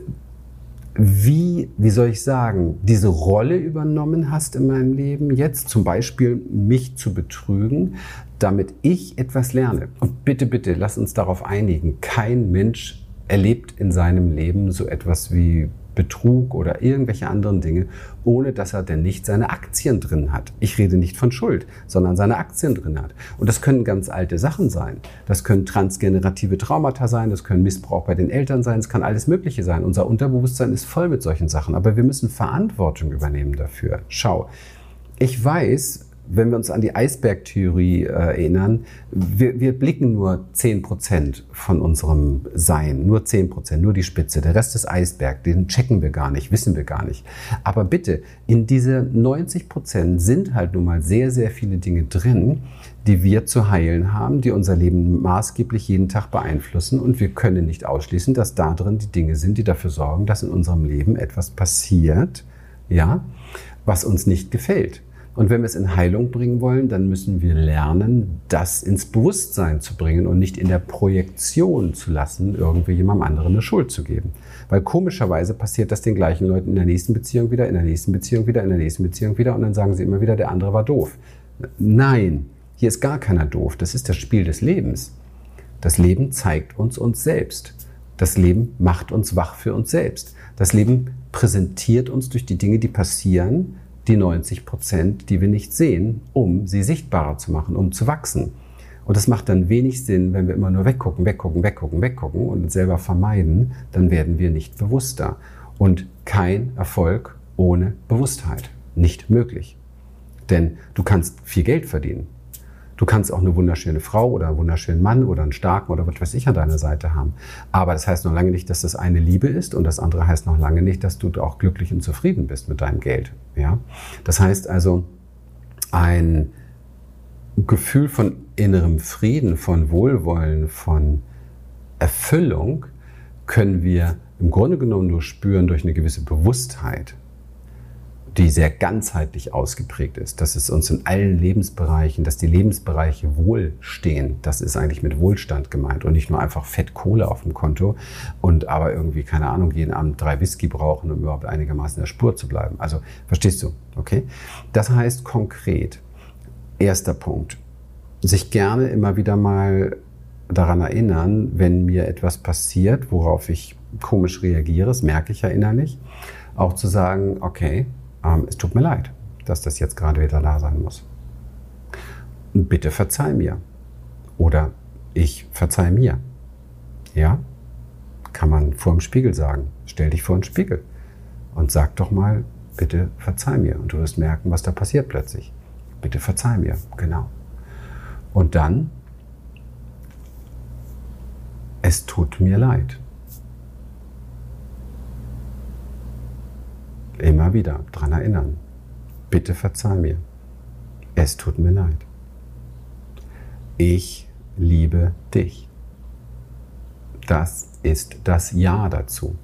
wie, wie soll ich sagen, diese Rolle übernommen hast in meinem Leben, jetzt zum Beispiel mich zu betrügen, damit ich etwas lerne. Und bitte, bitte, lass uns darauf einigen, kein Mensch erlebt in seinem Leben so etwas wie Betrug oder irgendwelche anderen Dinge, ohne dass er denn nicht seine Aktien drin hat. Ich rede nicht von Schuld, sondern seine Aktien drin hat. Und das können ganz alte Sachen sein. Das können transgenerative Traumata sein, das können Missbrauch bei den Eltern sein, es kann alles Mögliche sein. Unser Unterbewusstsein ist voll mit solchen Sachen, aber wir müssen Verantwortung übernehmen dafür. Schau, ich weiß, wenn wir uns an die Eisbergtheorie äh, erinnern, wir, wir blicken nur 10% von unserem Sein, nur 10%, nur die Spitze. Der Rest ist Eisberg, den checken wir gar nicht, wissen wir gar nicht. Aber bitte, in diese 90% sind halt nun mal sehr, sehr viele Dinge drin, die wir zu heilen haben, die unser Leben maßgeblich jeden Tag beeinflussen. Und wir können nicht ausschließen, dass da drin die Dinge sind, die dafür sorgen, dass in unserem Leben etwas passiert, ja, was uns nicht gefällt. Und wenn wir es in Heilung bringen wollen, dann müssen wir lernen, das ins Bewusstsein zu bringen und nicht in der Projektion zu lassen, irgendwie jemandem anderen eine Schuld zu geben. Weil komischerweise passiert das den gleichen Leuten in der nächsten Beziehung wieder, in der nächsten Beziehung wieder, in der nächsten Beziehung wieder und dann sagen sie immer wieder, der andere war doof. Nein, hier ist gar keiner doof. Das ist das Spiel des Lebens. Das Leben zeigt uns uns selbst. Das Leben macht uns wach für uns selbst. Das Leben präsentiert uns durch die Dinge, die passieren, die 90 Prozent, die wir nicht sehen, um sie sichtbarer zu machen, um zu wachsen. Und das macht dann wenig Sinn, wenn wir immer nur weggucken, weggucken, weggucken, weggucken und uns selber vermeiden, dann werden wir nicht bewusster. Und kein Erfolg ohne Bewusstheit. Nicht möglich. Denn du kannst viel Geld verdienen. Du kannst auch eine wunderschöne Frau oder einen wunderschönen Mann oder einen starken oder was weiß ich an deiner Seite haben. Aber das heißt noch lange nicht, dass das eine Liebe ist und das andere heißt noch lange nicht, dass du auch glücklich und zufrieden bist mit deinem Geld. Ja? Das heißt also, ein Gefühl von innerem Frieden, von Wohlwollen, von Erfüllung können wir im Grunde genommen nur spüren durch eine gewisse Bewusstheit die sehr ganzheitlich ausgeprägt ist. Das ist uns in allen Lebensbereichen, dass die Lebensbereiche wohlstehen. Das ist eigentlich mit Wohlstand gemeint und nicht nur einfach Fett Kohle auf dem Konto und aber irgendwie, keine Ahnung, jeden Abend drei Whisky brauchen, um überhaupt einigermaßen in der Spur zu bleiben. Also, verstehst du? Okay? Das heißt konkret, erster Punkt, sich gerne immer wieder mal daran erinnern, wenn mir etwas passiert, worauf ich komisch reagiere, das merke ich ja innerlich, auch zu sagen, okay, ähm, es tut mir leid, dass das jetzt gerade wieder da sein muss. Bitte verzeih mir. Oder ich verzeih mir. Ja? Kann man vor dem Spiegel sagen. Stell dich vor den Spiegel und sag doch mal, bitte verzeih mir. Und du wirst merken, was da passiert plötzlich. Bitte verzeih mir. Genau. Und dann, es tut mir leid. Immer wieder daran erinnern. Bitte verzeih mir. Es tut mir leid. Ich liebe dich. Das ist das Ja dazu.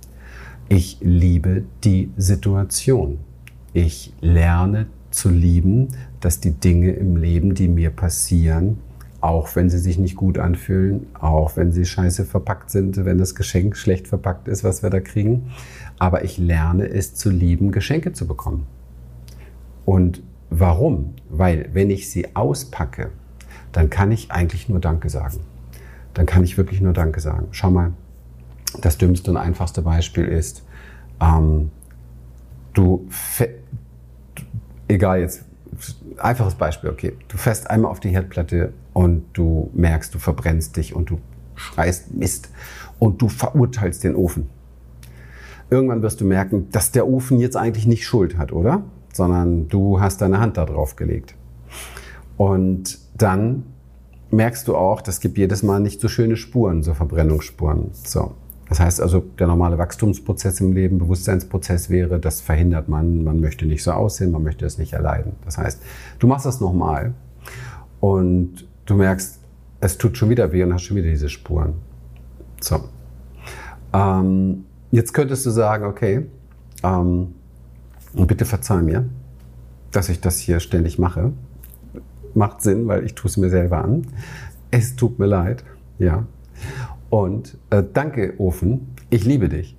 Ich liebe die Situation. Ich lerne zu lieben, dass die Dinge im Leben, die mir passieren, auch wenn sie sich nicht gut anfühlen, auch wenn sie scheiße verpackt sind, wenn das Geschenk schlecht verpackt ist, was wir da kriegen, aber ich lerne es zu lieben, Geschenke zu bekommen. Und warum? Weil wenn ich sie auspacke, dann kann ich eigentlich nur Danke sagen. Dann kann ich wirklich nur Danke sagen. Schau mal, das dümmste und einfachste Beispiel ist, ähm, du, egal jetzt, einfaches Beispiel, okay, du fährst einmal auf die Herdplatte und du merkst, du verbrennst dich und du schreist Mist und du verurteilst den Ofen irgendwann wirst du merken, dass der Ofen jetzt eigentlich nicht Schuld hat, oder? Sondern du hast deine Hand da drauf gelegt. Und dann merkst du auch, das gibt jedes Mal nicht so schöne Spuren, so Verbrennungsspuren. So. Das heißt also, der normale Wachstumsprozess im Leben, Bewusstseinsprozess wäre, das verhindert man, man möchte nicht so aussehen, man möchte es nicht erleiden. Das heißt, du machst das nochmal und du merkst, es tut schon wieder weh und hast schon wieder diese Spuren. So. Ähm, Jetzt könntest du sagen, okay, ähm, bitte verzeih mir, dass ich das hier ständig mache. Macht Sinn, weil ich tue es mir selber an. Es tut mir leid, ja. Und äh, danke, Ofen, ich liebe dich.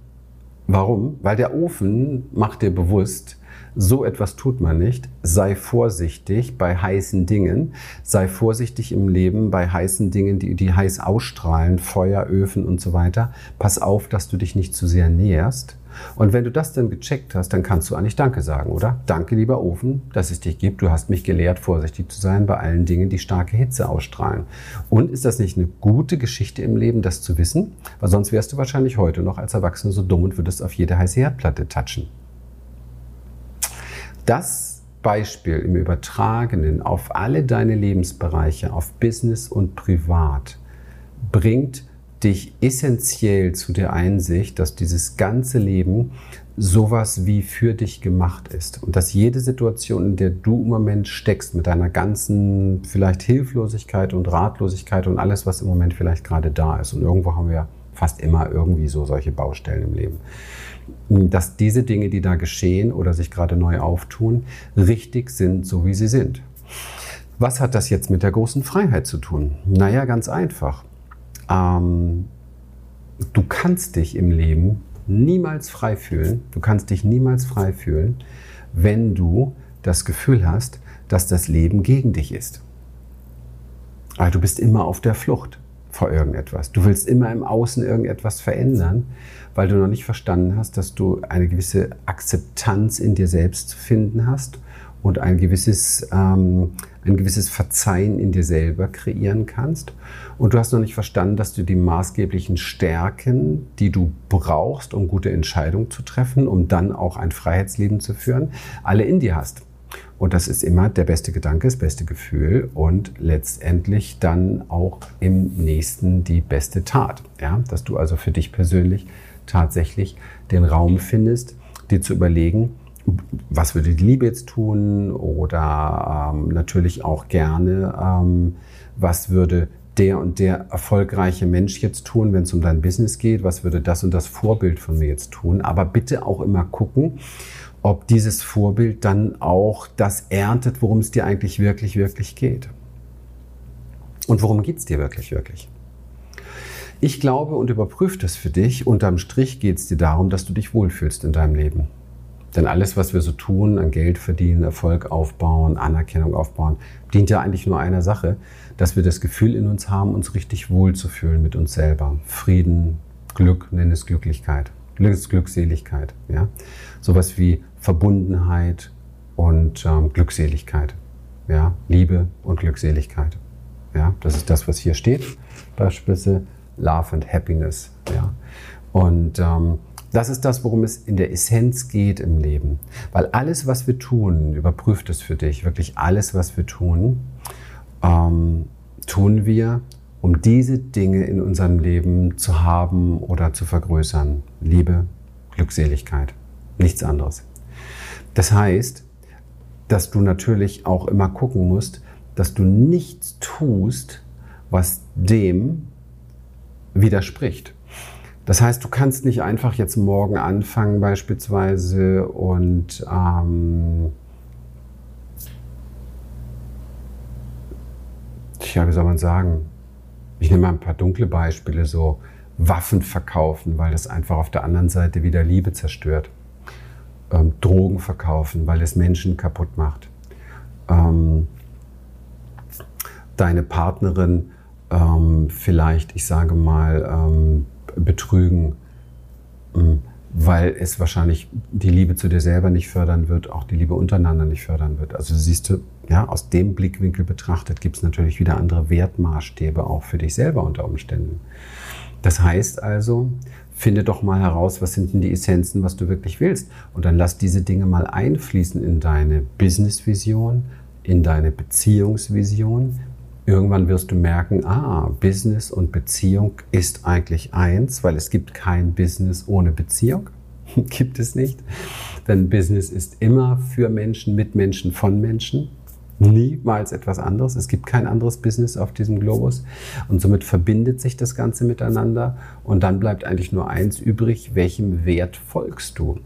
Warum? Weil der Ofen macht dir bewusst, so etwas tut man nicht. Sei vorsichtig bei heißen Dingen. Sei vorsichtig im Leben bei heißen Dingen, die, die heiß ausstrahlen, Feuer, Öfen und so weiter. Pass auf, dass du dich nicht zu sehr näherst. Und wenn du das dann gecheckt hast, dann kannst du eigentlich Danke sagen, oder? Danke, lieber Ofen, dass es dich gibt. Du hast mich gelehrt, vorsichtig zu sein bei allen Dingen, die starke Hitze ausstrahlen. Und ist das nicht eine gute Geschichte im Leben, das zu wissen? Weil sonst wärst du wahrscheinlich heute noch als Erwachsener so dumm und würdest auf jede heiße Herdplatte touchen. Das Beispiel im Übertragenen auf alle deine Lebensbereiche, auf Business und Privat, bringt dich essentiell zu der Einsicht, dass dieses ganze Leben sowas wie für dich gemacht ist und dass jede Situation, in der du im Moment steckst, mit deiner ganzen vielleicht Hilflosigkeit und Ratlosigkeit und alles, was im Moment vielleicht gerade da ist, und irgendwo haben wir fast immer irgendwie so solche Baustellen im Leben, dass diese Dinge, die da geschehen oder sich gerade neu auftun, richtig sind, so wie sie sind. Was hat das jetzt mit der großen Freiheit zu tun? Naja, ganz einfach. Ähm, du kannst dich im Leben niemals frei fühlen, du kannst dich niemals frei fühlen, wenn du das Gefühl hast, dass das Leben gegen dich ist. Also du bist immer auf der Flucht vor irgendetwas. Du willst immer im Außen irgendetwas verändern, weil du noch nicht verstanden hast, dass du eine gewisse Akzeptanz in dir selbst zu finden hast und ein gewisses, ähm, ein gewisses Verzeihen in dir selber kreieren kannst. Und du hast noch nicht verstanden, dass du die maßgeblichen Stärken, die du brauchst, um gute Entscheidungen zu treffen, um dann auch ein Freiheitsleben zu führen, alle in dir hast. Und das ist immer der beste Gedanke, das beste Gefühl und letztendlich dann auch im nächsten die beste Tat. Ja? Dass du also für dich persönlich tatsächlich den Raum findest, dir zu überlegen, was würde die Liebe jetzt tun oder ähm, natürlich auch gerne, ähm, was würde der und der erfolgreiche Mensch jetzt tun, wenn es um dein Business geht, was würde das und das Vorbild von mir jetzt tun. Aber bitte auch immer gucken, ob dieses Vorbild dann auch das erntet, worum es dir eigentlich wirklich, wirklich geht. Und worum geht es dir wirklich, wirklich? Ich glaube und überprüfe das für dich. Unterm Strich geht es dir darum, dass du dich wohlfühlst in deinem Leben. Denn alles, was wir so tun, an Geld verdienen, Erfolg aufbauen, Anerkennung aufbauen, dient ja eigentlich nur einer Sache, dass wir das Gefühl in uns haben, uns richtig wohlzufühlen mit uns selber. Frieden, Glück, nenn es Glücklichkeit. Glücks Glückseligkeit. Ja? Sowas wie Verbundenheit und ähm, Glückseligkeit. Ja? Liebe und Glückseligkeit. Ja? Das ist das, was hier steht. Beispielsweise Love and Happiness. Ja? Und ähm, das ist das, worum es in der Essenz geht im Leben. Weil alles, was wir tun, überprüft es für dich, wirklich alles, was wir tun, ähm, tun wir, um diese Dinge in unserem Leben zu haben oder zu vergrößern. Liebe, Glückseligkeit, nichts anderes. Das heißt, dass du natürlich auch immer gucken musst, dass du nichts tust, was dem widerspricht. Das heißt, du kannst nicht einfach jetzt morgen anfangen beispielsweise und ähm, tja, wie soll man sagen? Ich nehme mal ein paar dunkle Beispiele, so Waffen verkaufen, weil das einfach auf der anderen Seite wieder Liebe zerstört. Ähm, Drogen verkaufen, weil es Menschen kaputt macht. Ähm, deine Partnerin ähm, vielleicht, ich sage mal, ähm, betrügen, ähm, weil es wahrscheinlich die Liebe zu dir selber nicht fördern wird, auch die Liebe untereinander nicht fördern wird. Also siehst du, ja, aus dem Blickwinkel betrachtet gibt es natürlich wieder andere Wertmaßstäbe auch für dich selber unter Umständen. Das heißt also, finde doch mal heraus, was sind denn die Essenzen, was du wirklich willst. Und dann lass diese Dinge mal einfließen in deine Business-Vision, in deine Beziehungsvision, Irgendwann wirst du merken, ah, Business und Beziehung ist eigentlich eins, weil es gibt kein Business ohne Beziehung. [laughs] gibt es nicht. Denn Business ist immer für Menschen, mit Menschen, von Menschen. Niemals etwas anderes. Es gibt kein anderes Business auf diesem Globus. Und somit verbindet sich das Ganze miteinander. Und dann bleibt eigentlich nur eins übrig. Welchem Wert folgst du?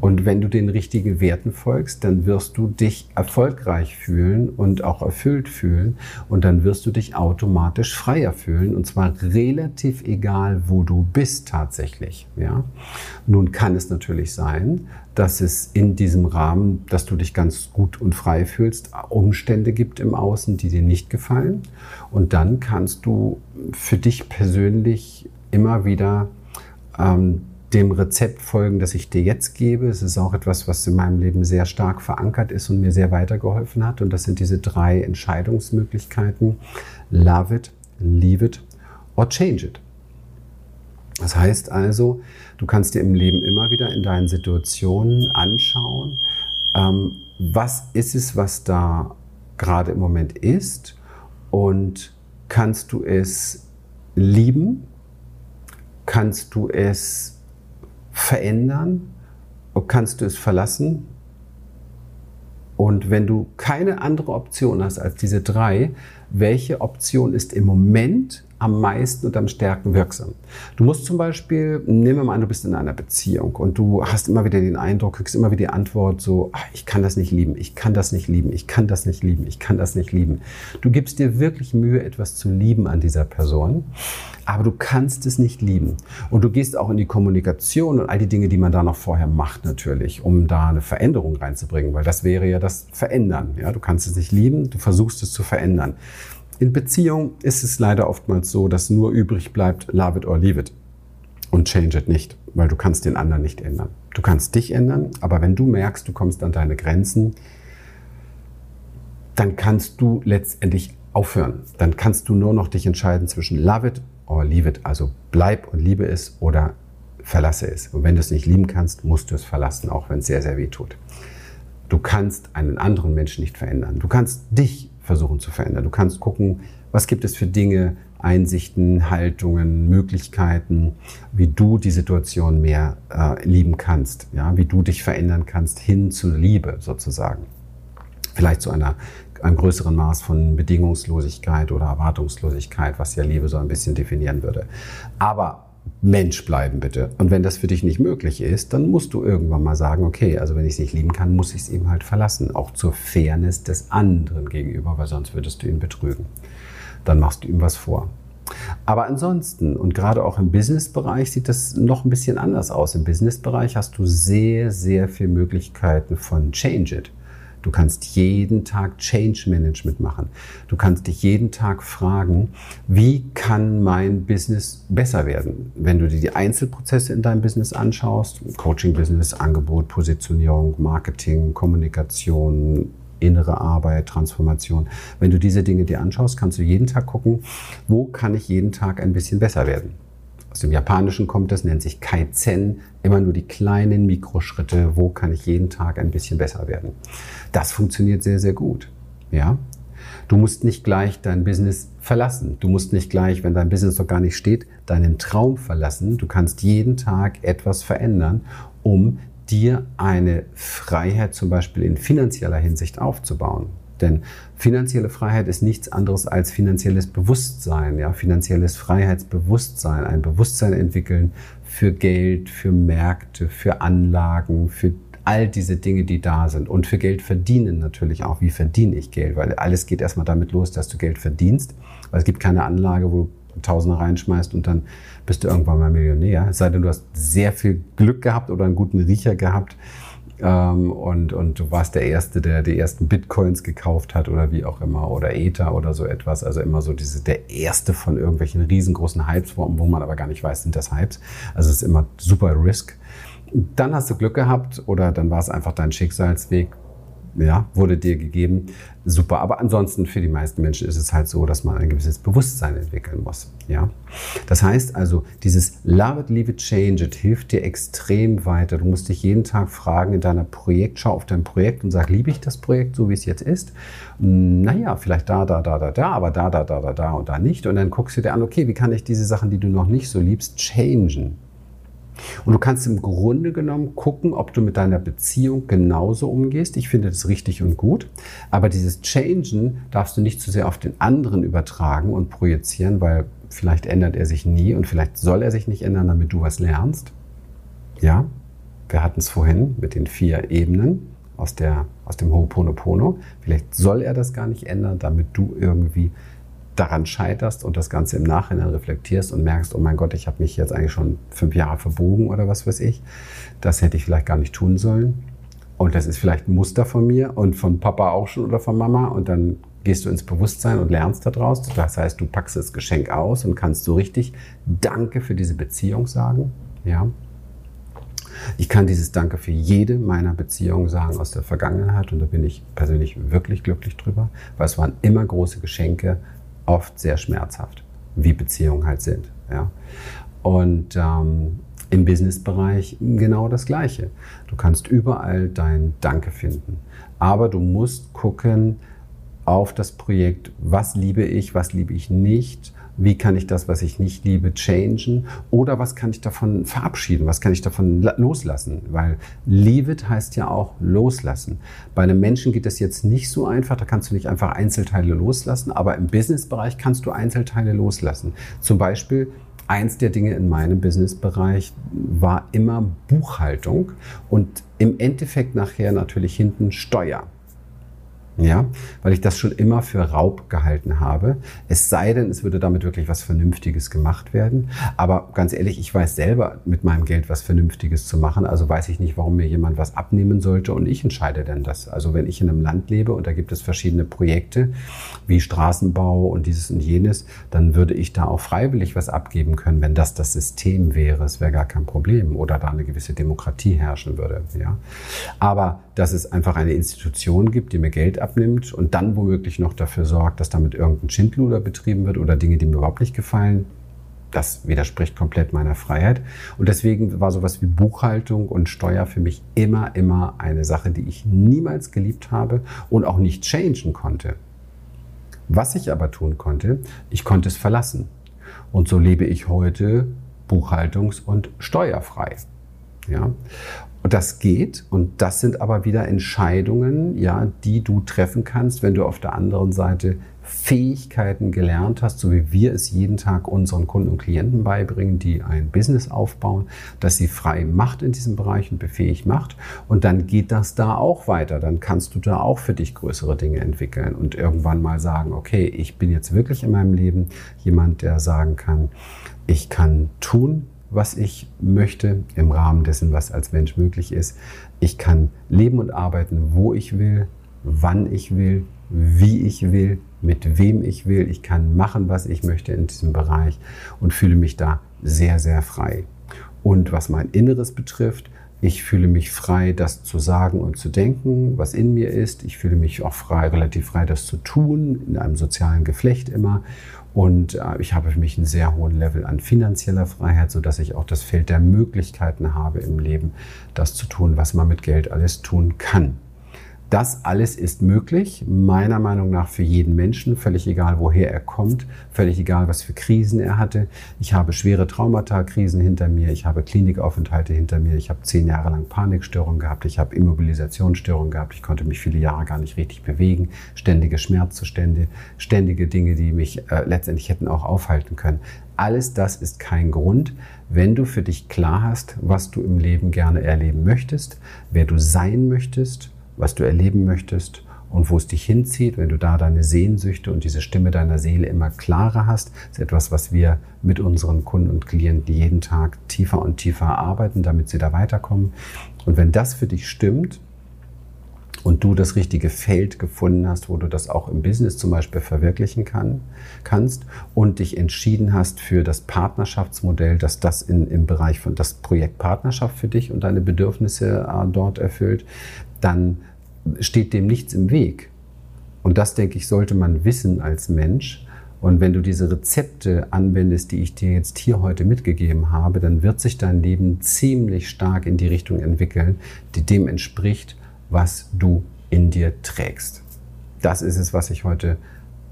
Und wenn du den richtigen Werten folgst, dann wirst du dich erfolgreich fühlen und auch erfüllt fühlen. Und dann wirst du dich automatisch freier fühlen. Und zwar relativ egal, wo du bist tatsächlich. Ja? Nun kann es natürlich sein, dass es in diesem Rahmen, dass du dich ganz gut und frei fühlst, Umstände gibt im Außen, die dir nicht gefallen. Und dann kannst du für dich persönlich immer wieder ähm, dem Rezept folgen, das ich dir jetzt gebe. Es ist auch etwas, was in meinem Leben sehr stark verankert ist und mir sehr weitergeholfen hat. Und das sind diese drei Entscheidungsmöglichkeiten. Love it, leave it or change it. Das heißt also, du kannst dir im Leben immer wieder in deinen Situationen anschauen, ähm, was ist es, was da gerade im Moment ist und kannst du es lieben? Kannst du es verändern? Kannst du es verlassen? Und wenn du keine andere Option hast als diese drei, welche Option ist im Moment am meisten und am stärksten wirksam. Du musst zum Beispiel, nehmen wir mal an, du bist in einer Beziehung und du hast immer wieder den Eindruck, kriegst immer wieder die Antwort so, ach, ich kann das nicht lieben, ich kann das nicht lieben, ich kann das nicht lieben, ich kann das nicht lieben. Du gibst dir wirklich Mühe, etwas zu lieben an dieser Person, aber du kannst es nicht lieben. Und du gehst auch in die Kommunikation und all die Dinge, die man da noch vorher macht natürlich, um da eine Veränderung reinzubringen, weil das wäre ja das Verändern. Ja, du kannst es nicht lieben, du versuchst es zu verändern. In Beziehung ist es leider oftmals so, dass nur übrig bleibt, love it or leave it. Und change it nicht, weil du kannst den anderen nicht ändern. Du kannst dich ändern, aber wenn du merkst, du kommst an deine Grenzen, dann kannst du letztendlich aufhören. Dann kannst du nur noch dich entscheiden zwischen love it or leave it. Also bleib und liebe es oder verlasse es. Und wenn du es nicht lieben kannst, musst du es verlassen, auch wenn es sehr, sehr weh tut. Du kannst einen anderen Menschen nicht verändern. Du kannst dich versuchen zu verändern. Du kannst gucken, was gibt es für Dinge, Einsichten, Haltungen, Möglichkeiten, wie du die Situation mehr äh, lieben kannst, ja, wie du dich verändern kannst hin zu Liebe sozusagen. Vielleicht zu einer, einem größeren Maß von Bedingungslosigkeit oder Erwartungslosigkeit, was ja Liebe so ein bisschen definieren würde. Aber Mensch bleiben bitte. Und wenn das für dich nicht möglich ist, dann musst du irgendwann mal sagen, okay, also wenn ich es nicht lieben kann, muss ich es eben halt verlassen. Auch zur Fairness des anderen gegenüber, weil sonst würdest du ihn betrügen. Dann machst du ihm was vor. Aber ansonsten, und gerade auch im Businessbereich sieht das noch ein bisschen anders aus. Im Businessbereich hast du sehr, sehr viele Möglichkeiten von Change It. Du kannst jeden Tag Change Management machen. Du kannst dich jeden Tag fragen, wie kann mein Business besser werden? Wenn du dir die Einzelprozesse in deinem Business anschaust, Coaching-Business, Angebot, Positionierung, Marketing, Kommunikation, innere Arbeit, Transformation. Wenn du diese Dinge dir anschaust, kannst du jeden Tag gucken, wo kann ich jeden Tag ein bisschen besser werden. Aus dem Japanischen kommt das, nennt sich Kaizen, immer nur die kleinen Mikroschritte, wo kann ich jeden Tag ein bisschen besser werden. Das funktioniert sehr, sehr gut. Ja? Du musst nicht gleich dein Business verlassen. Du musst nicht gleich, wenn dein Business noch gar nicht steht, deinen Traum verlassen. Du kannst jeden Tag etwas verändern, um dir eine Freiheit zum Beispiel in finanzieller Hinsicht aufzubauen. Denn finanzielle Freiheit ist nichts anderes als finanzielles Bewusstsein, ja, finanzielles Freiheitsbewusstsein, ein Bewusstsein entwickeln für Geld, für Märkte, für Anlagen, für all diese Dinge, die da sind und für Geld verdienen natürlich auch. Wie verdiene ich Geld? Weil alles geht erstmal damit los, dass du Geld verdienst. Weil es gibt keine Anlage, wo du Tausende reinschmeißt und dann bist du irgendwann mal Millionär. Es sei denn, du hast sehr viel Glück gehabt oder einen guten Riecher gehabt und, und du warst der Erste, der die ersten Bitcoins gekauft hat oder wie auch immer oder Ether oder so etwas. Also immer so diese, der Erste von irgendwelchen riesengroßen Hypes, wo, wo man aber gar nicht weiß, sind das Hypes. Also es ist immer super Risk. Dann hast du Glück gehabt oder dann war es einfach dein Schicksalsweg ja, wurde dir gegeben. Super. Aber ansonsten für die meisten Menschen ist es halt so, dass man ein gewisses Bewusstsein entwickeln muss. Ja. Das heißt also, dieses Love it, leave it, change it hilft dir extrem weiter. Du musst dich jeden Tag fragen in deiner Projekt, schau auf dein Projekt und sag, liebe ich das Projekt so, wie es jetzt ist? Hm, naja, vielleicht da, da, da, da, da, aber da, da, da, da, da und da nicht. Und dann guckst du dir an, okay, wie kann ich diese Sachen, die du noch nicht so liebst, changen? Und du kannst im Grunde genommen gucken, ob du mit deiner Beziehung genauso umgehst. Ich finde das richtig und gut. Aber dieses Changen darfst du nicht zu sehr auf den anderen übertragen und projizieren, weil vielleicht ändert er sich nie und vielleicht soll er sich nicht ändern, damit du was lernst. Ja, wir hatten es vorhin mit den vier Ebenen aus, der, aus dem Ho'oponopono. Vielleicht soll er das gar nicht ändern, damit du irgendwie daran scheiterst und das Ganze im Nachhinein reflektierst und merkst, oh mein Gott, ich habe mich jetzt eigentlich schon fünf Jahre verbogen oder was weiß ich. Das hätte ich vielleicht gar nicht tun sollen. Und das ist vielleicht ein Muster von mir und von Papa auch schon oder von Mama. Und dann gehst du ins Bewusstsein und lernst daraus. Das heißt, du packst das Geschenk aus und kannst so richtig Danke für diese Beziehung sagen. Ja. Ich kann dieses Danke für jede meiner Beziehungen sagen aus der Vergangenheit und da bin ich persönlich wirklich glücklich drüber, weil es waren immer große Geschenke, oft sehr schmerzhaft, wie Beziehungen halt sind. Ja? Und ähm, Im Businessbereich genau das Gleiche. Du kannst überall dein Danke finden. Aber du musst gucken auf das Projekt, was liebe ich, was liebe ich nicht, wie kann ich das, was ich nicht liebe, changen oder was kann ich davon verabschieden, was kann ich davon loslassen, weil leave it heißt ja auch loslassen. Bei einem Menschen geht das jetzt nicht so einfach, da kannst du nicht einfach Einzelteile loslassen, aber im Businessbereich kannst du Einzelteile loslassen. Zum Beispiel eins der Dinge in meinem Businessbereich war immer Buchhaltung und im Endeffekt nachher natürlich hinten Steuer. Ja, weil ich das schon immer für Raub gehalten habe. Es sei denn, es würde damit wirklich was Vernünftiges gemacht werden. Aber ganz ehrlich, ich weiß selber mit meinem Geld was Vernünftiges zu machen. Also weiß ich nicht, warum mir jemand was abnehmen sollte und ich entscheide denn das. Also wenn ich in einem Land lebe und da gibt es verschiedene Projekte wie Straßenbau und dieses und jenes, dann würde ich da auch freiwillig was abgeben können, wenn das das System wäre. Es wäre gar kein Problem oder da eine gewisse Demokratie herrschen würde. Ja, aber dass es einfach eine Institution gibt, die mir Geld abnimmt und dann womöglich noch dafür sorgt, dass damit irgendein Schindluder betrieben wird oder Dinge, die mir überhaupt nicht gefallen. Das widerspricht komplett meiner Freiheit. Und deswegen war sowas wie Buchhaltung und Steuer für mich immer, immer eine Sache, die ich niemals geliebt habe und auch nicht changen konnte. Was ich aber tun konnte, ich konnte es verlassen. Und so lebe ich heute buchhaltungs- und steuerfrei. Ja? Und das geht und das sind aber wieder Entscheidungen, ja, die du treffen kannst, wenn du auf der anderen Seite Fähigkeiten gelernt hast, so wie wir es jeden Tag unseren Kunden und Klienten beibringen, die ein Business aufbauen, dass sie frei macht in diesem Bereich und befähigt macht. Und dann geht das da auch weiter. Dann kannst du da auch für dich größere Dinge entwickeln und irgendwann mal sagen, okay, ich bin jetzt wirklich in meinem Leben jemand, der sagen kann, ich kann tun, was ich möchte, im Rahmen dessen, was als Mensch möglich ist. Ich kann leben und arbeiten, wo ich will, wann ich will, wie ich will, mit wem ich will. Ich kann machen, was ich möchte in diesem Bereich und fühle mich da sehr, sehr frei. Und was mein Inneres betrifft, ich fühle mich frei, das zu sagen und zu denken, was in mir ist. Ich fühle mich auch frei, relativ frei, das zu tun, in einem sozialen Geflecht immer. Und äh, ich habe für mich einen sehr hohen Level an finanzieller Freiheit, sodass ich auch das Feld der Möglichkeiten habe im Leben, das zu tun, was man mit Geld alles tun kann. Das alles ist möglich, meiner Meinung nach für jeden Menschen, völlig egal, woher er kommt, völlig egal, was für Krisen er hatte. Ich habe schwere Traumata-Krisen hinter mir, ich habe Klinikaufenthalte hinter mir, ich habe zehn Jahre lang Panikstörungen gehabt, ich habe Immobilisationsstörungen gehabt, ich konnte mich viele Jahre gar nicht richtig bewegen, ständige Schmerzzustände, ständige Dinge, die mich äh, letztendlich hätten auch aufhalten können. Alles das ist kein Grund, wenn du für dich klar hast, was du im Leben gerne erleben möchtest, wer du sein möchtest was du erleben möchtest und wo es dich hinzieht, wenn du da deine Sehnsüchte und diese Stimme deiner Seele immer klarer hast, ist etwas, was wir mit unseren Kunden und Klienten jeden Tag tiefer und tiefer arbeiten, damit sie da weiterkommen. Und wenn das für dich stimmt, und du das richtige Feld gefunden hast, wo du das auch im Business zum Beispiel verwirklichen kann, kannst und dich entschieden hast für das Partnerschaftsmodell, dass das in, im Bereich von das Projekt Partnerschaft für dich und deine Bedürfnisse äh, dort erfüllt, dann steht dem nichts im Weg. Und das, denke ich, sollte man wissen als Mensch. Und wenn du diese Rezepte anwendest, die ich dir jetzt hier heute mitgegeben habe, dann wird sich dein Leben ziemlich stark in die Richtung entwickeln, die dem entspricht, was du in dir trägst. Das ist es, was ich heute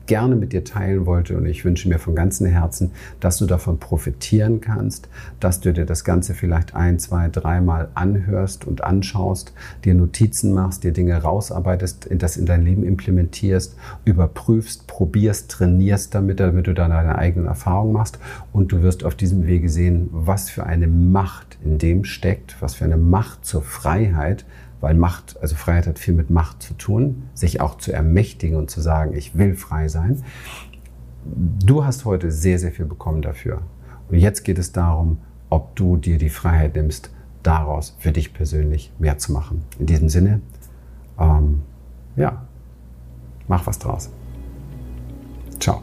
gerne mit dir teilen wollte. Und ich wünsche mir von ganzem Herzen, dass du davon profitieren kannst, dass du dir das Ganze vielleicht ein, zwei, dreimal anhörst und anschaust, dir Notizen machst, dir Dinge rausarbeitest, das in dein Leben implementierst, überprüfst, probierst, trainierst damit, damit du dann deine eigenen Erfahrungen machst. Und du wirst auf diesem Wege sehen, was für eine Macht in dem steckt, was für eine Macht zur Freiheit, weil Macht, also Freiheit hat viel mit Macht zu tun, sich auch zu ermächtigen und zu sagen, ich will frei sein. Du hast heute sehr, sehr viel bekommen dafür. Und jetzt geht es darum, ob du dir die Freiheit nimmst, daraus für dich persönlich mehr zu machen. In diesem Sinne, ähm, ja, mach was draus. Ciao.